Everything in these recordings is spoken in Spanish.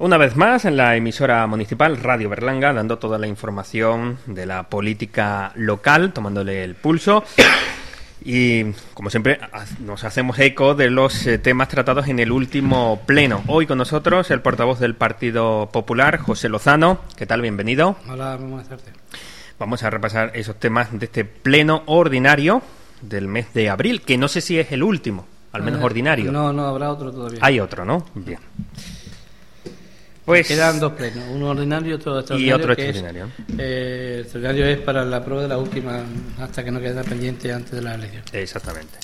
Una vez más en la emisora municipal Radio Berlanga, dando toda la información de la política local, tomándole el pulso. Y, como siempre, nos hacemos eco de los eh, temas tratados en el último pleno. Hoy con nosotros el portavoz del Partido Popular, José Lozano. ¿Qué tal? Bienvenido. Hola, buenas tardes. Vamos a repasar esos temas de este pleno ordinario del mes de abril, que no sé si es el último, al menos Eh, ordinario. No, no, habrá otro todavía. Hay otro, ¿no? Bien. Pues Quedan dos plenos, uno ordinario y otro extraordinario. otro que es, extraordinario. eh, el extraordinario es para la prueba de la última, hasta que no quede pendiente antes de la elección. Exactamente.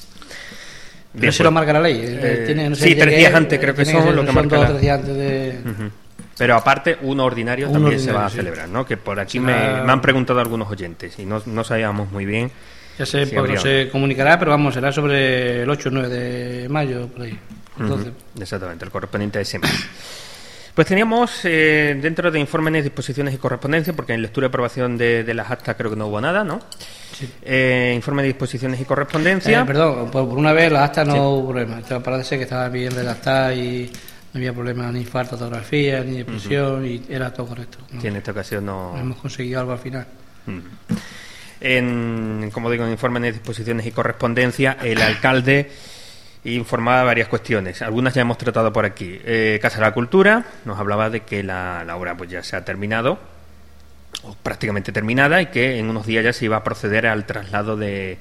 Bien, se lo pues, marca la ley. eh, eh, tiene, no sé sí, tres es, días antes creo que son lo que son marca dos o la- tres días antes de... Pero aparte, un ordinario también se va a sí. celebrar, ¿no? Que por aquí me, han preguntado algunos oyentes y no, no sabíamos muy bien. Ya se, Sí, pues, habría- se comunicará, pero vamos, será sobre el 8 o 9 de mayo, por ahí. Entonces, Exactamente, el correspondiente a ese mes. Pues teníamos eh, dentro de informes, disposiciones y correspondencia, porque en lectura y aprobación de, de las actas creo que no hubo nada, ¿no? sí. Eh, informe de disposiciones y correspondencia. Eh, perdón, por, por una vez las actas no Sí. hubo problema. Parece que estaba bien redactada y no había problema ni falta de ortografía, ni de presión, y era todo correcto. ¿no? que en esta ocasión no. Hemos conseguido algo al final. En, como digo, en informes de disposiciones y correspondencia, el alcalde informaba varias cuestiones. Algunas ya hemos tratado por aquí. Eh, Casa de la Cultura nos hablaba de que la, la obra pues ya se ha terminado, o prácticamente terminada, y que en unos días ya se iba a proceder al traslado de,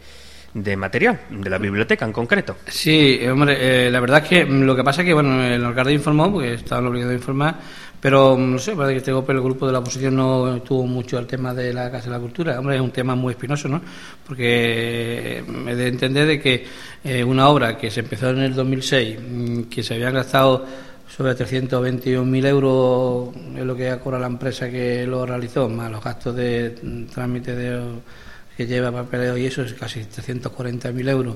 de material, de la biblioteca en concreto. Sí, hombre, eh, la verdad es que lo que pasa es que, bueno, el alcalde informó, porque estaban obligados a informar, pero mm, no sé, parece que este golpe el grupo de la oposición no tuvo mucho el tema de la Casa de la Cultura. Hombre, es un tema muy espinoso, ¿no? Porque eh, he de entender de que eh, una obra que se empezó en el 2006, mm, que se habían gastado sobre 321.000 euros es lo que ha cobrado la empresa que lo realizó, más los gastos de mm, trámite de que lleva papeleo y eso es casi 340.000 euros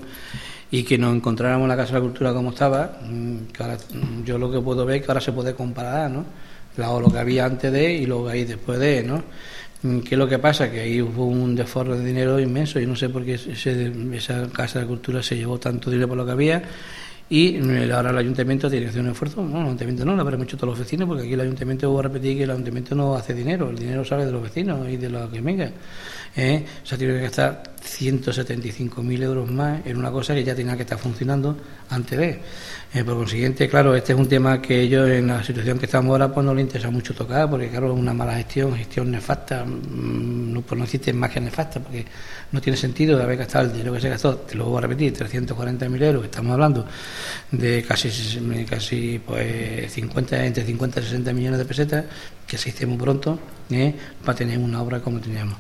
y que nos encontráramos la Casa de la Cultura como estaba, mm, que ahora, mm, yo lo que puedo ver es que ahora se puede comparar, ¿no? Lo que había antes de y lo que hay después de, ¿no? Mm, ¿Qué es lo que pasa? Que ahí hubo un desforro de dinero inmenso y no sé por qué ese- esa Casa de Cultura se llevó tanto dinero por lo que había y eh, ahora el ayuntamiento tiene que hacer un esfuerzo. No, el ayuntamiento no, lo habremos hecho todos los vecinos, porque aquí el ayuntamiento, voy a repetir que el ayuntamiento no hace dinero, el dinero sale de los vecinos y de los que venga. ¿eh? O sea, tiene que gastar 175.000 euros más en una cosa que ya tenía que estar funcionando antes de. Eh, por consiguiente, claro, este es un tema que ellos en la situación que estamos ahora pues no les interesa mucho tocar, porque claro, es una mala gestión, gestión nefasta, mm, no, pues no existe más que nefasta, porque no tiene sentido haber gastado el dinero que se gastó, te lo voy a repetir, 340.000 euros, estamos hablando de casi, casi pues 50, entre 50 y 60 millones de pesetas, que se muy pronto, ¿eh? para tener una obra como teníamos.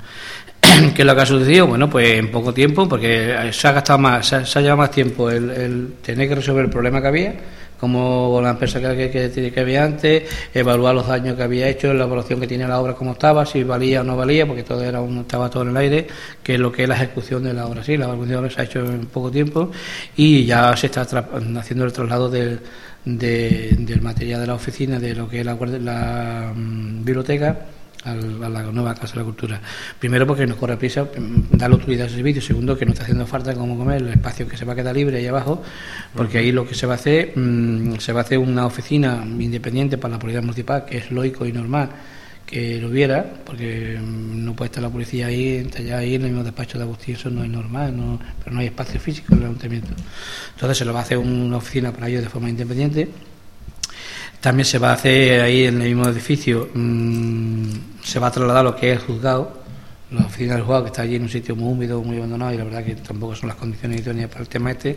¿Qué es lo que ha sucedido? Bueno, pues en poco tiempo, porque se ha gastado más, se ha, llevado más tiempo el, tener que resolver el problema que había, como la empresa que, que, que, había antes, evaluar los daños que había hecho, la evaluación que tiene la obra, cómo estaba, si valía o no valía, porque todo era un, estaba todo en el aire, que es lo que es la ejecución de la obra. Sí, la obra se ha hecho en poco tiempo y ya se está haciendo el traslado del, de- del material de la oficina, de lo que es la mm, biblioteca, al- a la nueva Casa de la Cultura. Primero porque nos corre prisa mm, darle utilidad al servicio. Segundo que nos está haciendo falta como comer el espacio que se va a quedar libre ahí abajo, porque ahí lo que se va a hacer, mm, se va a hacer una oficina independiente para la policía municipal, que es lógico y normal que lo hubiera, porque mm, no puede estar la policía ahí, entallada ahí en el mismo despacho de Agustín, eso no es normal, no, pero no hay espacio físico en el ayuntamiento. Entonces se lo va a hacer una oficina para ellos de forma independiente. También se va a hacer ahí en el mismo edificio, mmm, se va a trasladar lo que es el juzgado, la oficina del juzgado que está allí en un sitio muy húmedo, muy abandonado y la verdad que tampoco son las condiciones idóneas para el tema este,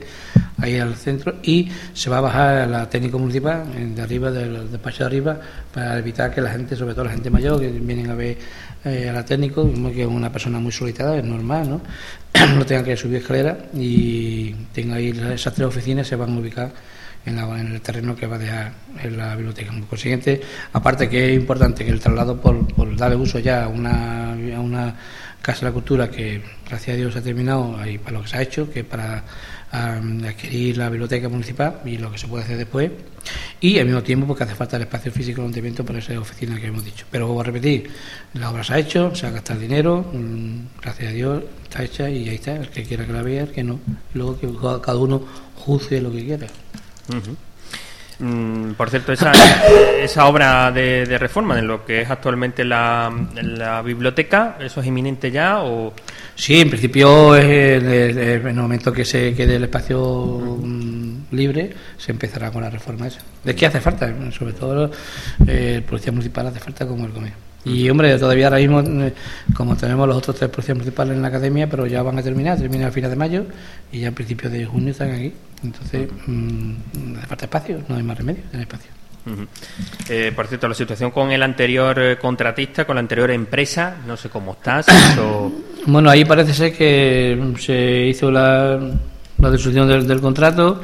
ahí al centro, y se va a bajar a la técnico municipal, de arriba, del despacho de arriba, para evitar que la gente, sobre todo la gente mayor, que vienen a ver eh, a la técnico, que es una persona muy solitaria, es normal, ¿no? no tengan que subir escalera y tenga ahí esas tres oficinas, se van a ubicar en, la- en el terreno que va a dejar en la biblioteca. Por consiguiente, aparte que es importante que el traslado por, darle uso ya a una, a una Casa de la Cultura que, gracias a Dios, ha terminado ahí para lo que se ha hecho, que para adquirir la biblioteca municipal y lo que se puede hacer después. Y al mismo tiempo, porque hace falta el espacio físico del ayuntamiento para esa oficina que hemos dicho. Pero vuelvo a repetir, la obra se ha hecho, se ha gastado dinero, mm, gracias a Dios está hecha y ahí está, el que quiera que la vea, el que no. Luego que cada uno juzgue lo que quiera. Mm, por cierto, esa, esa obra de, reforma de lo que es actualmente la, la, biblioteca, ¿eso es inminente ya o...? Sí, en principio en el, momento que se quede el espacio mm, libre se empezará con la reforma esa. ¿De qué hace falta? Sobre todo eh, el policía municipal hace falta como el comer. Y hombre, todavía ahora mismo, eh, como tenemos los otros tres policías municipales en la academia, pero ya van a terminar, terminan a finales de mayo y ya a principios de junio están aquí. Entonces, mmm, hace falta espacio, no hay más remedio, hay espacio. Eh, por cierto, la situación con el anterior eh, contratista, con la anterior empresa, no sé cómo estás. Bueno, ahí parece ser que se hizo la, la disolución del contrato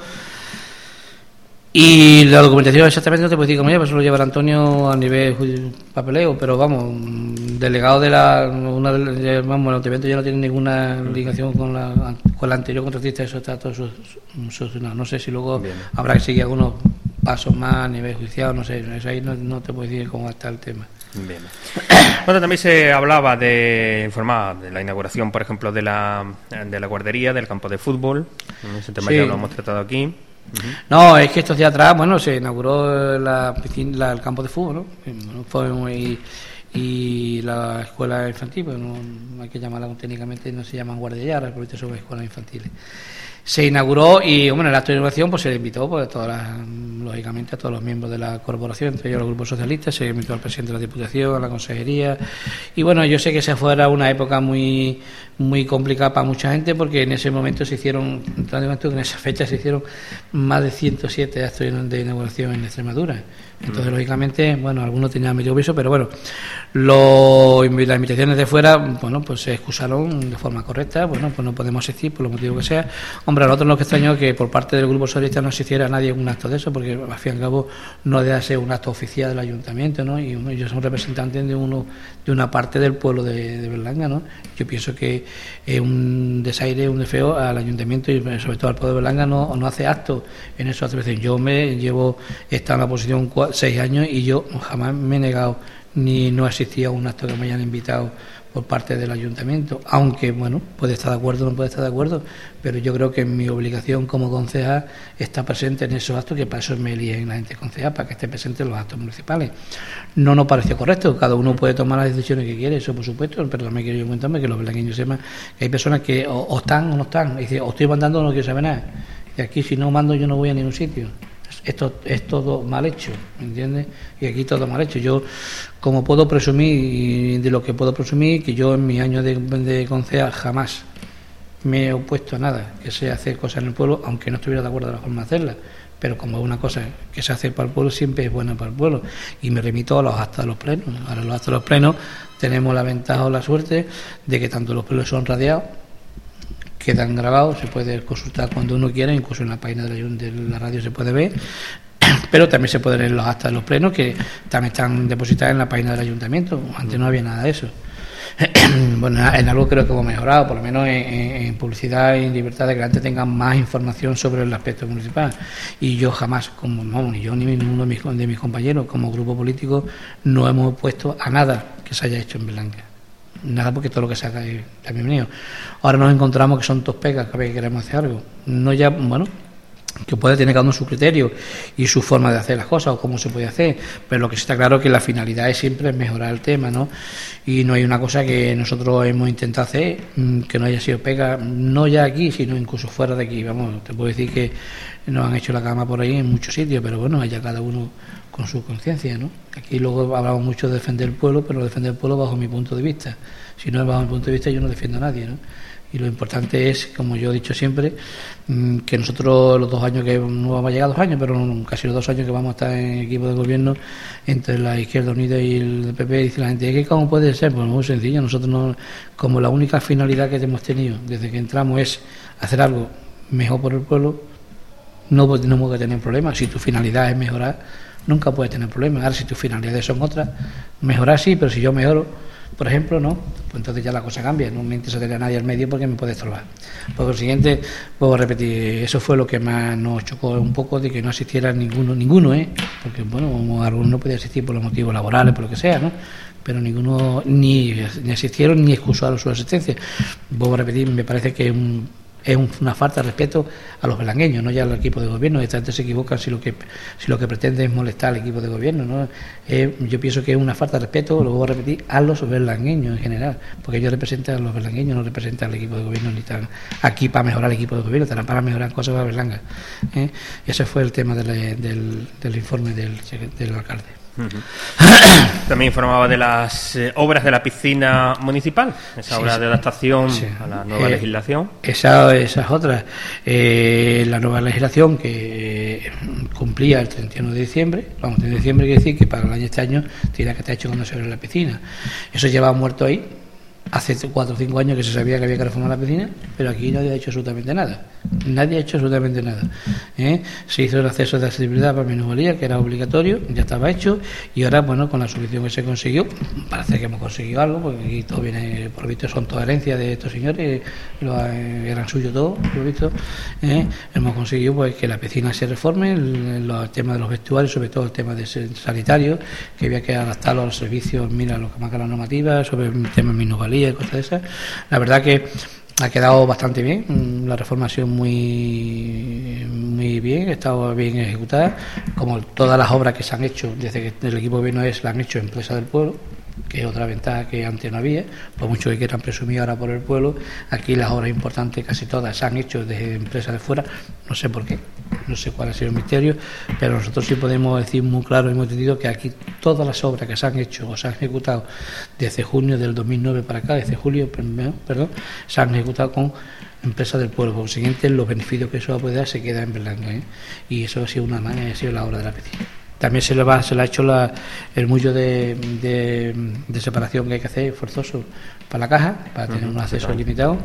y la documentación exactamente no te puedo decir cómo lleva, eso lo lleva Antonio a nivel papeleo, pero vamos, delegado de la. Una de, vamos, el evento ya no tiene ninguna ligación con la, con la anterior contratista, eso está todo solucionado. No sé si luego habrá que seguir algunos pasos más a nivel judicial, no sé, eso ahí no, te puedo decir cómo está el tema. Bien. Bueno, también se hablaba de informar de la inauguración, por ejemplo, de la, de la guardería, del campo de fútbol. Ese tema ya lo hemos tratado aquí. No, es que estos días atrás, bueno, se inauguró la piscina, el campo de fútbol, ¿no? Y la escuela infantil, pues no, hay que llamarla técnicamente, no se llaman guarderías, porque son escuelas infantiles se inauguró y bueno, en el acto de inauguración pues se le invitó pues, todas lógicamente a todos los miembros de la corporación, entre ellos los grupos socialistas, se invitó al presidente de la Diputación, a la Consejería y bueno, yo sé que esa fuera una época muy muy complicada para mucha gente porque en ese momento se hicieron, en esa fecha se hicieron más de 107 actos de inauguración en Extremadura. Entonces, lógicamente, bueno, algunos tenían medio beso, pero bueno, lo, las invitaciones de fuera, bueno, pues se excusaron de forma correcta, bueno, pues no podemos asistir por lo motivo que sea. Hombre, a nosotros nos que extraño que por parte del Grupo Socialista no se hiciera nadie un acto de eso, porque al fin y al cabo no debe ser un acto oficial del ayuntamiento, ¿no? Y uno, yo soy representante de uno de una parte del pueblo de, de Berlanga, ¿no? Yo pienso que es un desaire, un desfeo al ayuntamiento y sobre todo al pueblo de Berlanga no, no hace acto en eso. Yo me llevo, está en la posición seis años y yo jamás me he negado ni no asistía a un acto que me hayan invitado por parte del ayuntamiento, aunque bueno, puede estar de acuerdo o no puede estar de acuerdo, pero yo creo que mi obligación como concejal está presente en esos actos, que para eso me eligen la gente concejal, para que esté presente en los actos municipales. No nos pareció correcto, cada uno puede tomar las decisiones que quiere, eso por supuesto, pero también quiero comentarme que los blanqueños sepan que hay personas que o, están o no están, y dice, o estoy mandando o no quiero saber nada, y aquí si no mando yo no voy a ningún sitio esto es todo mal hecho, ¿me entiendes? Y aquí todo mal hecho. Yo, como puedo presumir, y de lo que puedo presumir, que yo en mi año de, de jamás me he opuesto a nada, que sea hacer cosas en el pueblo, aunque no estuviera de acuerdo con la forma de hacerlas. Pero como es una cosa que se hace para el pueblo, siempre es buena para el pueblo. Y me remito a los actos de los plenos. Ahora los actos de los plenos tenemos la ventaja o la suerte de que tanto los plenos son radiados quedan grabados, se puede consultar cuando uno quiera, incluso en la página de la, radio se puede ver, pero también se pueden leer los actas de los plenos que también están depositadas en la página del ayuntamiento. Antes no había nada de eso. bueno, en algo creo que hemos mejorado, por lo menos en, publicidad y en libertad de que la gente tenga más información sobre el aspecto municipal. Y yo jamás, como no, ni yo ni ninguno de mis, de mis compañeros, como grupo político, no hemos opuesto a nada que se haya hecho en Blanca nada porque todo lo que se haga es bienvenido. Ahora nos encontramos que son dos pegas que queremos hacer algo. No ya, bueno, que puede tener cada uno su criterio y su forma de hacer las cosas o cómo se puede hacer, pero lo que está claro es que la finalidad es siempre mejorar el tema, ¿no? Y no hay una cosa que nosotros hemos intentado hacer mm, que no haya sido pega, no ya aquí, sino incluso fuera de aquí. Vamos, te puedo decir que nos han hecho la cama por ahí en muchos sitios, pero bueno, allá cada uno con su conciencia, ¿no? Aquí luego hablamos mucho de defender el pueblo, pero defender el pueblo bajo mi punto de vista. Si no es bajo mi punto de vista, yo no defiendo a nadie, ¿no? Y lo importante es, como yo he dicho siempre, mm, que nosotros los dos años que no vamos a llegar a dos años, pero casi los dos años que vamos a estar en equipo de gobierno entre la Izquierda Unida y el PP, dice la gente, ¿qué cómo puede ser? Pues muy sencillo, nosotros no, como la única finalidad que hemos tenido desde que entramos es hacer algo mejor por el pueblo, no tenemos que tener problemas. Si tu finalidad es mejorar, nunca puedes tener problemas. Ahora, si tus finalidades son otras, mejorar sí, pero si yo mejoro, por ejemplo, no, pues entonces ya la cosa cambia. No me interesa tener a nadie al medio porque me puede estorbar. Por lo siguiente, puedo repetir, eso fue lo que más nos chocó un poco de que no asistiera ninguno, ninguno, ¿eh? Porque, bueno, algunos no podía asistir por los motivos laborales, por lo que sea, ¿no? Pero ninguno ni, asistieron ni excusaron su asistencia. Puedo repetir, me parece que un es una falta de respeto a los belangueños, no ya al equipo de gobierno. Esta gente se equivoca si lo que si lo que pretende es molestar al equipo de gobierno. ¿no? yo pienso que es una falta de respeto, lo voy a repetir, a los berlangueños en general, porque ellos representan a los berlangueños, no representan al equipo de gobierno, ni están aquí para mejorar el equipo de gobierno, están para mejorar cosas para Berlanga. ¿eh? Ese fue el tema del, del, informe del, del alcalde. También informaba de las eh, obras de la piscina municipal, esa obra de adaptación a la nueva eh, legislación. Esa, esas otras. Eh, la nueva legislación que cumplía el 31 de diciembre, vamos, de diciembre quiere decir que para el año este año tiene que estar hecho cuando se abre la piscina. Eso lleva muerto ahí hace cuatro o cinco años que se sabía que había que reformar la piscina, pero aquí nadie ha hecho absolutamente nada. Nadie ha hecho absolutamente nada. ¿eh? Se hizo el acceso de accesibilidad para minusvalía, que era obligatorio, ya estaba hecho, y ahora, bueno, con la solución que se consiguió, parece que hemos conseguido algo, porque aquí todo viene, por lo visto, son toda herencia de estos señores, eran suyos todos, por visto. ¿eh? Hemos conseguido pues que la piscina se reforme, el, tema de los vestuarios, sobre todo el tema de sanitario, que había que adaptarlo a los servicios, mira lo que marca la normativa, sobre el tema de minusvalía y cosas de esas. La verdad que ha quedado bastante bien, la reforma ha sido muy, muy bien, ha estado bien ejecutada, como todas las obras que se han hecho desde que el equipo de es, la han hecho empresa del pueblo que es otra ventaja que antes no había, por mucho que quieran presumir ahora por el pueblo, aquí las obras importantes casi todas se han hecho desde empresas de fuera, no sé por qué, no sé cuál ha sido el misterio, pero nosotros sí podemos decir muy claro y hemos entendido que aquí todas las obras que se han hecho o se han ejecutado desde junio del 2009 para acá, desde julio, perdón, se han ejecutado con empresas del pueblo. Por consiguiente, los beneficios que eso va a poder dar se quedan en Berlanga. ¿eh? Y eso ha sido una ha sido la obra de la piscina. También se le, va, se le ha hecho la, el mullo de, de, separación que hay que hacer forzoso para la caja, para tener un acceso limitado,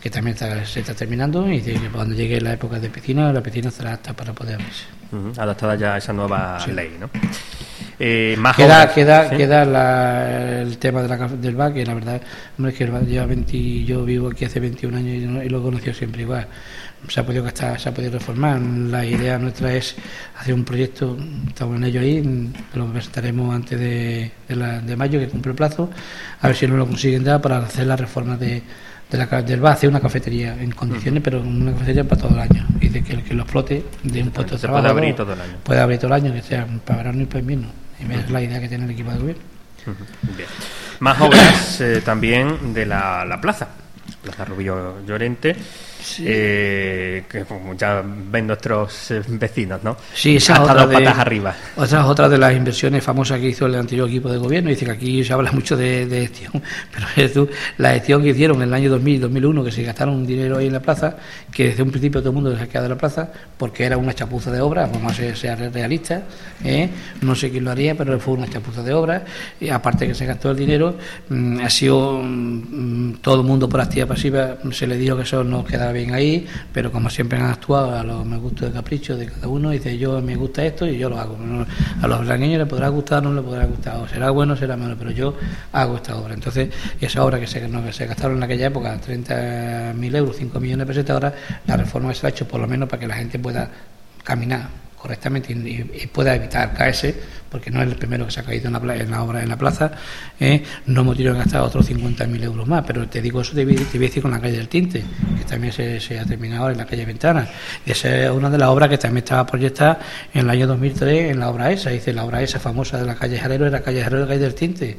que también se está terminando y que cuando llegue la época de piscina, la piscina estará apta para poder abrirse. Adaptada ya a esa nueva ley, ¿no? Eh, más queda queda, queda el tema de la, del VAC, que la verdad, hombre, es que el VAC lleva 20, yo vivo aquí hace 21 años y, y lo he conocido siempre igual se ha podido gastar, se ha podido reformar. La idea nuestra es hacer un proyecto, estamos en ello ahí, lo presentaremos antes de, de, mayo, que cumple el plazo, a ver si no lo consiguen dar para hacer la reforma de, de la, del bar, hacer una cafetería en condiciones, pero una cafetería para todo el año. Y de que el que lo explote de un puesto de trabajo. Puede abrir todo el año. Puede abrir todo el año, que sea para verano y para invierno. Y es la idea que tiene el equipo de gobierno. Bien. Más obras eh, también de la, la plaza, Plaza Rubio Llorente eh, que como ya ven nuestros eh, vecinos, ¿no? Sí, esa es otra de, arriba. Otra, otra de las inversiones famosas que hizo el anterior equipo de gobierno. Dice que aquí se habla mucho de, gestión, pero la gestión que hicieron en el año 2000 2001, que se gastaron dinero ahí en la plaza, que desde un principio todo el mundo se ha quedado de la plaza, porque era una chapuza de obra, vamos a ser, ser realistas, ¿eh? no sé quién lo haría, pero fue una chapuza de obra, y aparte que se gastó el dinero, mm, ha sido mm, todo el mundo por actividad pasiva, se le dijo que eso no quedaba bien ahí, pero como siempre han actuado a los me gusta de capricho de cada uno, dice yo me gusta esto y yo lo hago. A los blanqueños les podrá gustar no les podrá gustar, o será bueno será malo, pero yo hago esta obra. Entonces, esa obra que se, que se gastaron en aquella época, 30.000 euros, 5 millones de pesetas, ahora la reforma se ha hecho por lo menos para que la gente pueda caminar correctamente y, pueda evitar caerse, porque no es el primero que se ha caído en la, en la obra en la plaza, ¿eh? no hemos tenido que gastar otros 50.000 euros más, pero te digo eso te, voy a decir con la calle del Tinte, que también se, ha terminado en la calle Ventana. Esa es una de las obras que también estaba proyectada en el año 2003 en la obra esa, dice la obra esa famosa de la calle Jarero era la calle Jarero de la calle del Tinte.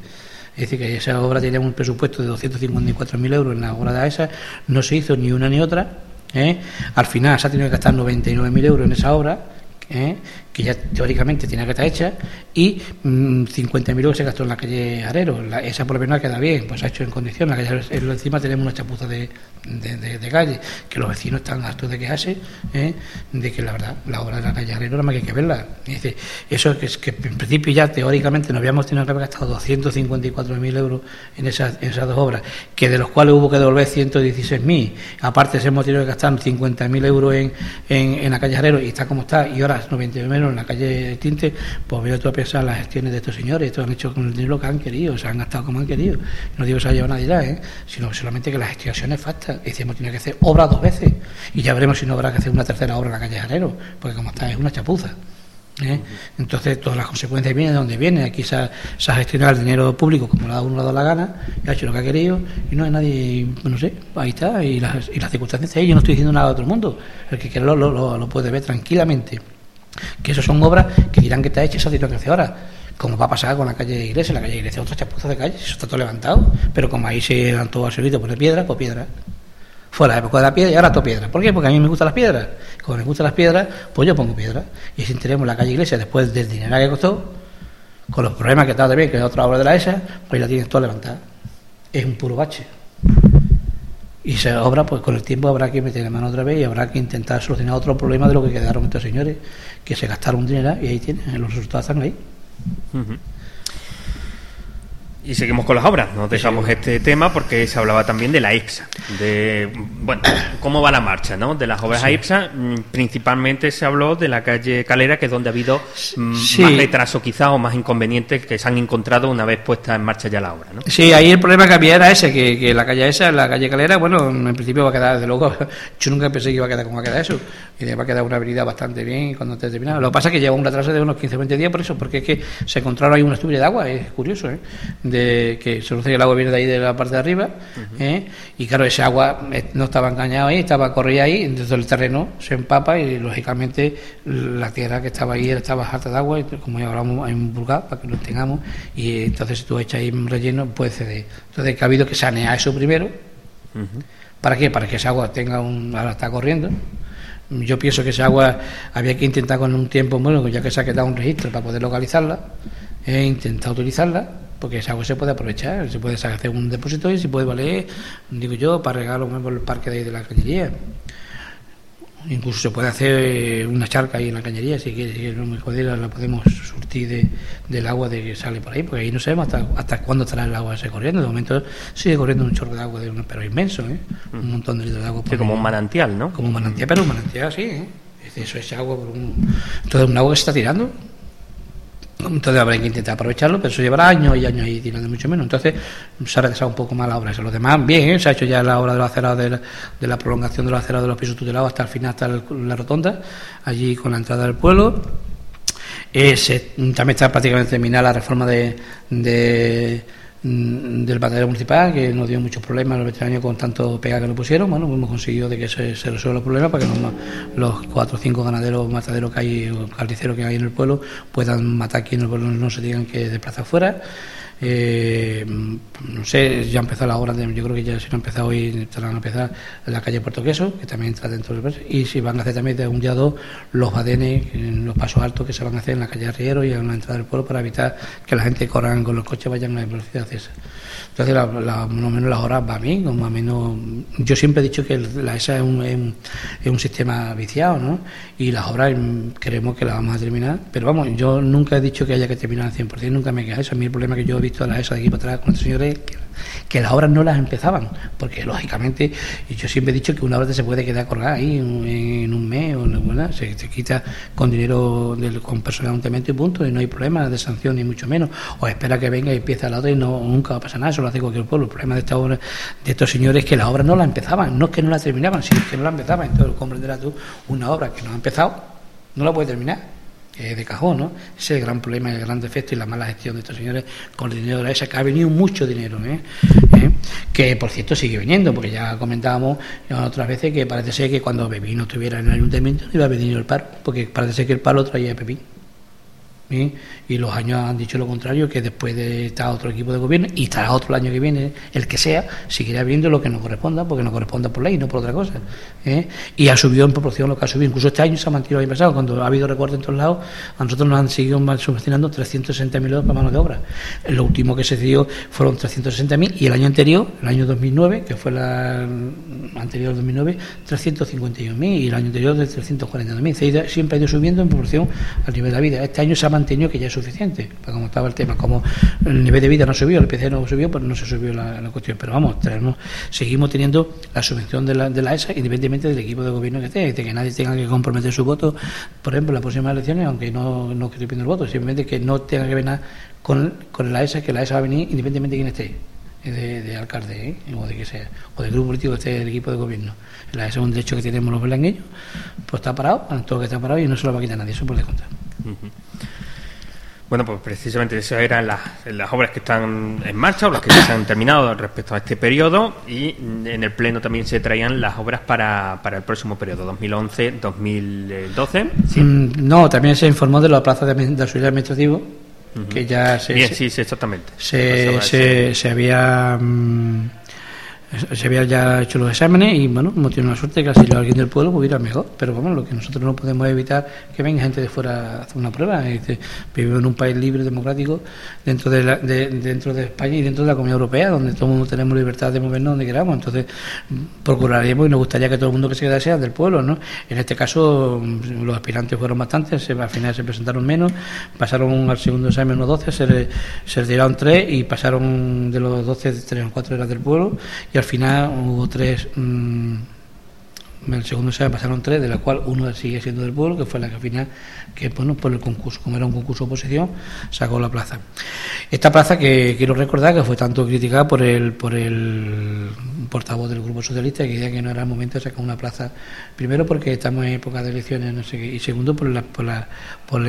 Es decir, que esa obra tenía un presupuesto de 254.000 euros en la obra de esa, no se hizo ni una ni otra. ¿eh? Al final se ha tenido que gastar 99.000 euros en esa obra ¿eh? Que ya teóricamente tiene que estar hecha, y 50.000 mm, euros se gastó en la calle Arero. esa por lo menos queda bien, pues ha hecho en condición. La calle Arero encima tenemos una chapuza de, de, calle, que los vecinos están hartos de quejarse, ¿eh? de que la verdad, la obra de la calle Arero no más que hay que verla. dice, eso es que, en principio ya teóricamente no habíamos tenido que haber gastado 254.000 euros en esas, en esas dos obras, que de los cuales hubo que devolver 116.000. Aparte, se hemos tenido que gastar 50.000 euros en, en, la calle Arero y está como está, y ahora 90 menos en la calle Tinte, pues veo tú a pensar las gestiones de estos señores, estos han hecho con el dinero que han querido, se han gastado como han querido. No digo que se haya llevado nadie, ¿eh? sino solamente que las gestiones faltan. Y decimos, tiene que hacer obra dos veces. Y ya veremos si no habrá que hacer una tercera obra en la calle Jarero, porque como está, es una chapuza. ¿eh? Entonces, todas las consecuencias vienen de donde vienen. Aquí se ha, gestionado el dinero público como le ha uno dado la gana, y ha hecho lo que ha querido, y no hay nadie, no sé, ahí está, y las, y las circunstancias ahí. Yo no estoy diciendo nada a otro mundo. El que quiera lo, puede ver tranquilamente. Que eso son obras que dirán que está hecha esa situación que hace ahora como va a pasar con la calle Iglesia, la calle Iglesia otra chapuza de calle, eso está todo levantado, pero como ahí se levantó a solito poner piedra, pues piedra. Fue la época de la piedra y ahora todo piedra. ¿Por qué? Porque a mí me gustan las piedras. Como me gustan las piedras, pues yo pongo piedra. Y si tenemos la calle Iglesia después del dinero que costó, con los problemas que está también, que es otra obra de la ESA, pues la tienes toda levantada. Es un puro bache. Y esa obra, pues con el tiempo habrá que meter la mano otra vez y habrá que intentar solucionar otro problema de lo que quedaron estos señores, que se gastaron dinero y ahí tienen, los resultados están ahí. Y seguimos con las obras, no dejamos este tema porque se hablaba también de la IPSA, de bueno, cómo va la marcha, ¿no? De las obras a IPSA, mm, principalmente se habló de la calle Calera, que es donde ha habido mm, más retraso quizás o más inconvenientes que se han encontrado una vez puesta en marcha ya la obra, ¿no? Sí, ahí el problema que había era ese, que, la calle esa, la calle Calera, bueno, en principio va a quedar, desde luego, yo nunca pensé que iba a quedar como va a quedar eso, y va a quedar una avenida bastante bien cuando te termina. Lo que pasa es que lleva un retraso de unos 15 o 20 días por eso, porque es que se encontraron ahí una estubilla de agua, es curioso, ¿eh? Que se el agua viene de ahí de la parte de arriba, ¿eh? y claro, ese agua eh, no estaba engañado ahí, estaba corría ahí, entonces el terreno se empapa y lógicamente la tierra que estaba ahí estaba harta de agua, y como ya hablamos, hay un vulgar para que lo tengamos, y entonces si tú echas ahí un relleno, puede ceder. Entonces que ha habido que sanear eso primero, ¿para qué? Para que esa agua tenga un... ahora está corriendo, yo pienso que esa agua había que intentar con un tiempo, bueno, ya que se ha quedado un registro para poder localizarla, he intentado utilizarla, porque esa agua se puede aprovechar, se puede hacer un depósito y se puede valer, digo yo, para regar por el parque de ahí de la cañería. Incluso se puede hacer una charca ahí en la cañería, si que si no me jodiera, la podemos surtir de, del agua de que sale por ahí, porque ahí no sabemos hasta, hasta cuándo estará el agua ese corriendo. De momento sigue corriendo un chorro de agua, de un, pero inmenso, ¿eh? un montón de litros de agua. Sí, como un manantial, ¿no? Como un manantial, pero un manantial, sí. ¿eh? Eso es agua, por un... entonces un agua que se está tirando entonces habrá que intentar aprovecharlo, pero eso llevará años y años y tirando mucho menos. Entonces se ha retrasado un poco más la obra. Eso, los demás, bien, ¿eh? se ha hecho ya la obra de los acerados de la, de la prolongación de los acerados de los pisos tutelados hasta el final, hasta la rotonda, allí con la entrada del pueblo. Eh, también está prácticamente terminada la reforma de del batallón municipal que nos dio muchos problemas los veteranos con tanto pega que nos pusieron. Bueno hemos conseguido de que se, resuelvan los problemas para que los cuatro o cinco ganaderos mataderos que hay o carniceros que hay en el pueblo puedan matar aquí en el pueblo no se tengan que desplazar fuera eh, no sé, ya empezó la obra, de, yo creo que ya se ha empezado hoy, estarán a empezar la calle Puerto Queso, que también está dentro del y si van a hacer también de un día dos los badenes, los pasos altos que se van a hacer en la calle Arriero y en la entrada del pueblo para evitar que la gente corran con los coches vayan a la velocidad esa. Entonces, la, la, más o menos las horas va bien, o más menos. Yo siempre he dicho que la ESA es un, es un, sistema viciado, ¿no? Y las obras queremos que las vamos a terminar, pero vamos, yo nunca he dicho que haya que terminar al 100%, nunca me queda eso. A mí el problema que yo he visto de la ESA de aquí para atrás con estos señores que las obras no las empezaban, porque lógicamente yo siempre he dicho que una obra se puede quedar colgada ahí en, un mes o en se, se, quita con dinero del, con personal un y punto, y no hay problema de sanción ni mucho menos, o espera que venga y empiece la otra y no, nunca va a pasar nada, eso lo hace cualquier pueblo. El problema de esta obra, de estos señores es que las obras no la empezaban, no es que no la terminaban, sino que no la empezaban, entonces comprenderás tú, una obra que no ha empezado, no la puede terminar de cajón, ¿no? Ese es el gran problema, el gran defecto y la mala gestión de estos señores con el dinero de la ESA, que ha venido mucho dinero, ¿eh? ¿Eh? que por cierto sigue viniendo, porque ya comentábamos otras veces que parece ser que cuando Pepín no estuviera en el ayuntamiento no iba a venir el paro, porque parece ser que el paro traía a Pepín. ¿Eh? y los años han dicho lo contrario, que después de estar otro equipo de gobierno y estará otro el año que viene, el que sea, seguirá viendo lo que nos corresponda, porque nos corresponda por ley, no por otra cosa. ¿eh? Y ha subido en proporción lo que ha subido. Incluso este año se ha mantenido el año pasado, cuando ha habido recortes en todos lados, a nosotros nos han seguido subvencionando 360.000 euros para mano de obra. Lo último que se dio fueron 360.000 y el año anterior, el año 2009, que fue la anterior 2009, 351.000 y el año anterior de 342.000. Siempre ha ido subiendo en proporción al nivel de la vida. Este año se ha mantenido que ya es suficiente, para como estaba el tema. Como el nivel de vida no subió, el PC no subió, pues no se subió la, cuestión. Pero vamos, tenemos, seguimos teniendo la subvención de la, de la ESA, independientemente del equipo de gobierno que esté, de que nadie tenga que comprometer su voto, por ejemplo, en las próximas elecciones, aunque no, no estoy pidiendo el voto, simplemente que no tenga que ver nada con, con la ESA, que la ESA va a venir independientemente de quién esté. De, alcalde ¿eh? o de que sea, o del grupo político que esté el equipo de gobierno. La ESA es un derecho que tenemos los belangueños, pues está parado, todo que está parado y no se lo va a quitar nadie, eso por de contar. Bueno, pues precisamente esas eran las, obras que están en marcha o las que ya se han terminado respecto a este periodo y en el Pleno también se traían las obras para, para el próximo periodo, 2011-2012. Mm, no, también se informó de la plaza de, de auxiliar administrativo, que ya se... Bien, sí, sí, exactamente. Se, se, se había... Mm, se había ya hecho los exámenes y bueno, hemos tenido la suerte que si alguien del pueblo hubiera mejor, pero vamos, lo que nosotros no podemos evitar que venga gente de fuera a hacer una prueba. vivimos en un país libre, democrático, dentro de, dentro de España y dentro de la Comunidad Europea, donde todo el mundo tenemos libertad de movernos donde queramos. Entonces, procuraríamos y nos gustaría que todo el mundo que se quedase sea del pueblo, ¿no? En este caso, los aspirantes fueron bastantes, al final se presentaron menos, pasaron al segundo examen unos 12, se, retiraron tres y pasaron de los 12, tres o cuatro eran del pueblo al final hubo tres, mm, en el segundo se pasaron tres, de la cual uno sigue siendo del pueblo, que fue la que al final, que bueno, por el concurso, como era un concurso de oposición, sacó la plaza. Esta plaza que quiero recordar que fue tanto criticada por el, por el portavoz del Grupo Socialista, que decía que no era el momento de sacar una plaza, primero porque estamos en época de elecciones, no sé qué, y segundo por la, por la, por,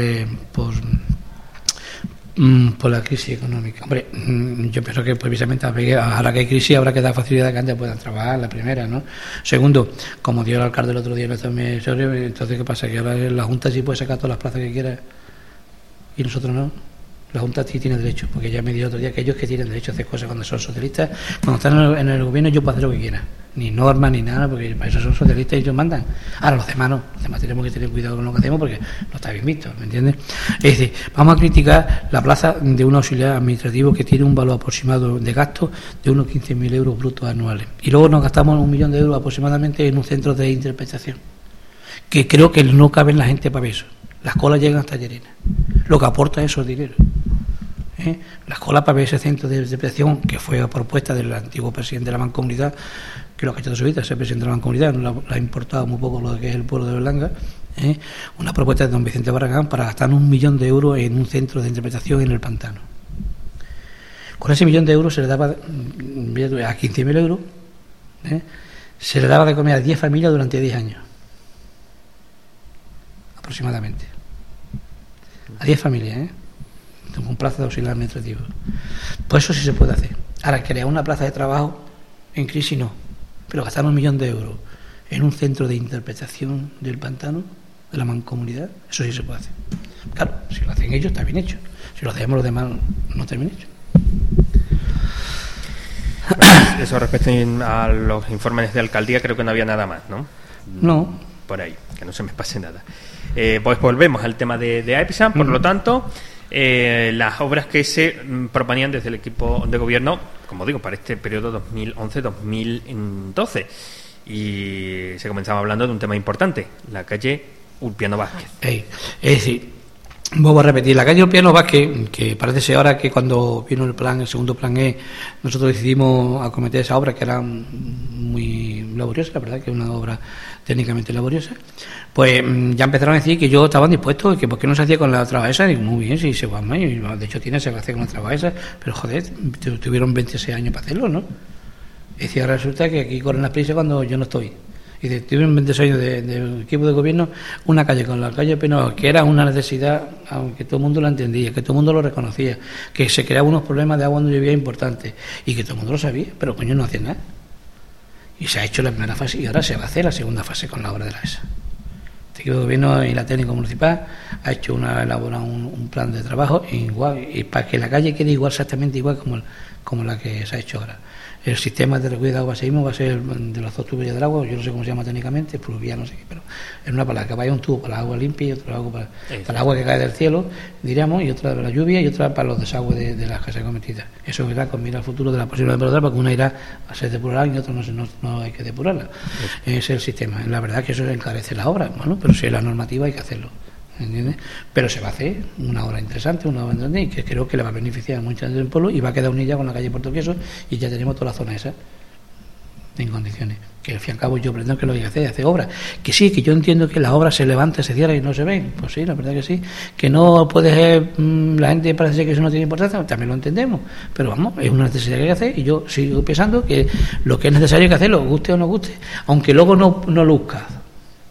por Mm, por la crisis económica. Hombre, mm, yo pienso que precisamente ahora que hay crisis habrá que dar facilidad que antes puedan trabajar, la primera, ¿no? Segundo, como dio el alcalde el otro día en nuestro entonces ¿qué pasa? Que ahora la Junta sí puede sacar todas las plazas que quiera y nosotros no. La Junta sí tiene derecho, porque ya me dijo otro día que ellos que tienen derecho a hacer cosas cuando son socialistas, cuando están en el, gobierno yo puedo hacer lo que quiera, ni normas ni nada, porque para eso son socialistas y ellos mandan. Ahora los demás no, los demás tenemos que tener cuidado con lo que hacemos porque no está bien visto, ¿me entiendes? Es decir, vamos a criticar la plaza de un auxiliar administrativo que tiene un valor aproximado de gasto de unos 15.000 euros brutos anuales. Y luego nos gastamos un millón de euros aproximadamente en un centro de interpretación, que creo que no cabe en la gente para eso. Las colas llegan hasta Llerena. Lo que aporta eso es dinero. ¿Eh? La escuela para ver ese centro de interpretación, que fue a propuesta del antiguo presidente de la Mancomunidad, que lo ha hecho de su vida, ese presidente de la Mancomunidad, no le ha importado muy poco lo que es el pueblo de Berlanga, ¿eh? una propuesta de don Vicente Barragán para gastar un millón de euros en un centro de interpretación en el pantano. Con ese millón de euros se le daba mm, a 15.000 euros, ¿eh? se le daba de comer a 10 familias durante 10 años, aproximadamente. A 10 familias, ¿eh? un plaza de auxiliar administrativo. Pues eso sí se puede hacer. Ahora, crear una plaza de trabajo en crisis no, pero gastar un millón de euros en un centro de interpretación del pantano, de la mancomunidad, eso sí se puede hacer. Claro, si lo hacen ellos está bien hecho. Si lo hacemos los demás no está bien hecho. Eso respecto a los informes de alcaldía creo que no había nada más, ¿no? No. Por ahí, que no se me pase nada. Eh, pues volvemos al tema de, de AEPSA, por lo tanto, eh, las obras que se mm, proponían desde el equipo de gobierno, como digo, para este periodo 2011-2012. Y se comenzaba hablando de un tema importante, la calle Ulpiano Vázquez. es decir, Vuelvo a repetir, la calle Ulpiano Vázquez, que parece ser ahora que cuando vino el plan, el segundo plan E, nosotros decidimos acometer esa obra que era muy laboriosa, la verdad que es una obra técnicamente laboriosa, pues mm, ya empezaron a decir que yo estaba dispuesto, que por qué no se hacía con la travesa, y muy bien, sí, se va de hecho tiene, se hacer con la travesa, pero joder, tuvieron 26 años para hacerlo, ¿no? Y decía, resulta que aquí corren las prisas cuando yo no estoy. Y de, tuvieron 26 años de, equipo de gobierno, una calle con la calle Peno, que era una necesidad, aunque todo el mundo lo entendía, que todo el mundo lo reconocía, que se creaban unos problemas de agua cuando llovía importantes, y que todo el mundo lo sabía, pero coño no hacía nada. Y se ha hecho la primera fase y ahora se va a hacer la segunda fase con la obra de la ESA. De gobierno y la técnica municipal ha hecho una elaborado un, plan de trabajo igual, y para que la calle quede igual exactamente igual como, como la que se ha hecho ahora el sistema de recuido de agua seísmo va a ser de las dos tuberías del agua, yo no sé cómo se llama técnicamente, pluvial, no sé qué, pero es una palabra que vaya un tubo para el agua limpia y otro agua para, el agua que cae del cielo, diríamos, y otra para la lluvia y otra para los desagües de, las casas cometidas. Eso irá con mira al futuro de la posible depuradora, porque una irá a ser depurada y otra no, no, no hay que depurarla. Ese es el sistema. La verdad que eso encarece la obra, bueno, pero si es la normativa hay que hacerlo. ¿Entiendes? Pero se va a hacer una obra interesante, una obra interesante, que creo que le va a beneficiar a mucha gente del pueblo y va a quedar unida con la calle Puerto Queso y ya tenemos toda la zona esa en condiciones. Que al fin y al cabo yo pretendo que lo diga hacer, hacer obras. Que sí, que yo entiendo que las obras se levantan, se cierran y no se ven. Pues sí, la verdad que sí. Que no puede ser, mm, la gente parece que eso no tiene importancia, también lo entendemos. Pero vamos, es una necesidad que hay que hacer y yo sigo pensando que lo que es necesario que hacerlo, guste o no guste, aunque luego no, no luzca,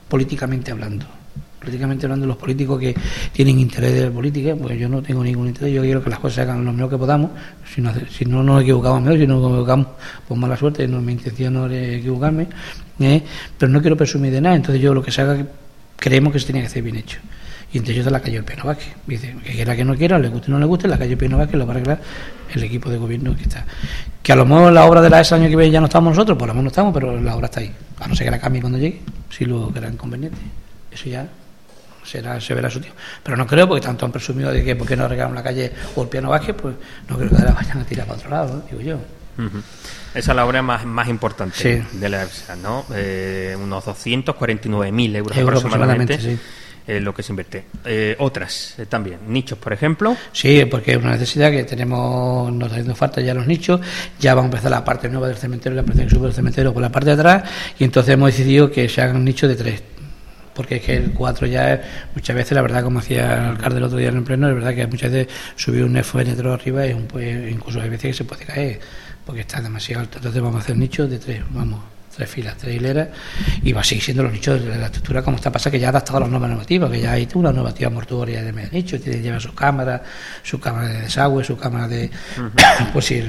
políticamente hablando. Políticamente hablando, los políticos que tienen interés de la política, pues yo no tengo ningún interés, yo quiero que las cosas se hagan lo mejor que podamos, si no, nos equivocamos mejor, si no nos equivocamos, pues mala suerte, no, mi intención no es equivocarme, ¿eh? pero no quiero presumir de nada, entonces yo lo que se haga, creemos que se tiene que hacer bien hecho. Y entre ellos la calle El Piano Vázquez. Dice, que quiera que no quiera, le guste o no le guste, la calle El Piano Vázquez lo va a arreglar el equipo de gobierno que está. Que a lo mejor la obra de la ese año que viene ya no estamos nosotros, por lo menos no estamos, pero la obra está ahí. A no ser que la cambie cuando llegue, si lo crean conveniente. Eso ya será, se verá su tiempo. Pero no creo, porque tanto han presumido de que por qué no arreglaron la calle o el piano Vázquez, pues no creo que la vayan a tirar para otro lado, digo yo. Esa es la obra más, más importante de la EPSA, ¿no? Eh, unos 249.000 euros, euros aproximadamente. Sí lo que se invierte. Eh, otras eh, también, nichos, por ejemplo. Sí, porque es una necesidad que tenemos, nos está haciendo falta ya los nichos, ya vamos a empezar la parte nueva del cementerio, la parte que sube del cementerio por la parte de atrás, y entonces hemos decidido que se hagan nichos de tres porque es que el 4 ya es, muchas veces, la verdad, como hacía el alcalde el otro día en el pleno, es verdad que muchas veces subir un FNTRO arriba es un, pues, incluso hay veces que se puede caer, porque está demasiado alto. Entonces vamos a hacer nichos de tres, vamos tres filas, tres hileras, y va a seguir siendo los nichos de la estructura como está pasa que ya ha adaptado a las normas normativas, que ya hay una normativa mortuoria de medio nicho, tiene, lleva su cámara, su cámara de desagüe, su cámara de pues si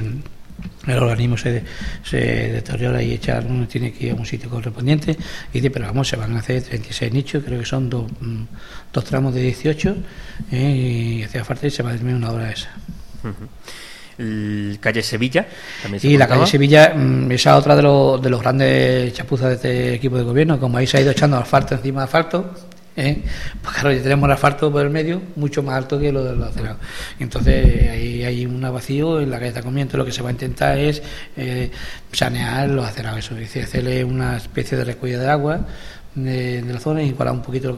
el, organismo se, se, deteriora y echa, uno tiene que ir a un sitio correspondiente, y dice, pero vamos, se van a hacer 36 nichos, creo que son dos, mm, dos tramos de 18, eh, y hacía falta y se va a terminar una hora esa. Calle Sevilla. También y la calle Sevilla, mm, esa otra de, los, de los grandes chapuzas de este equipo de gobierno, como ahí se ha ido echando asfalto encima de asfalto, ¿eh? pues claro, ya tenemos el asfalto por el medio mucho más alto que lo de los acerados. Entonces ahí hay un vacío en la calle está comiendo. Lo que se va a intentar es eh, sanear los acerados, eso, es decir, hacerle una especie de recogida de agua de, la zona y igualar un poquito,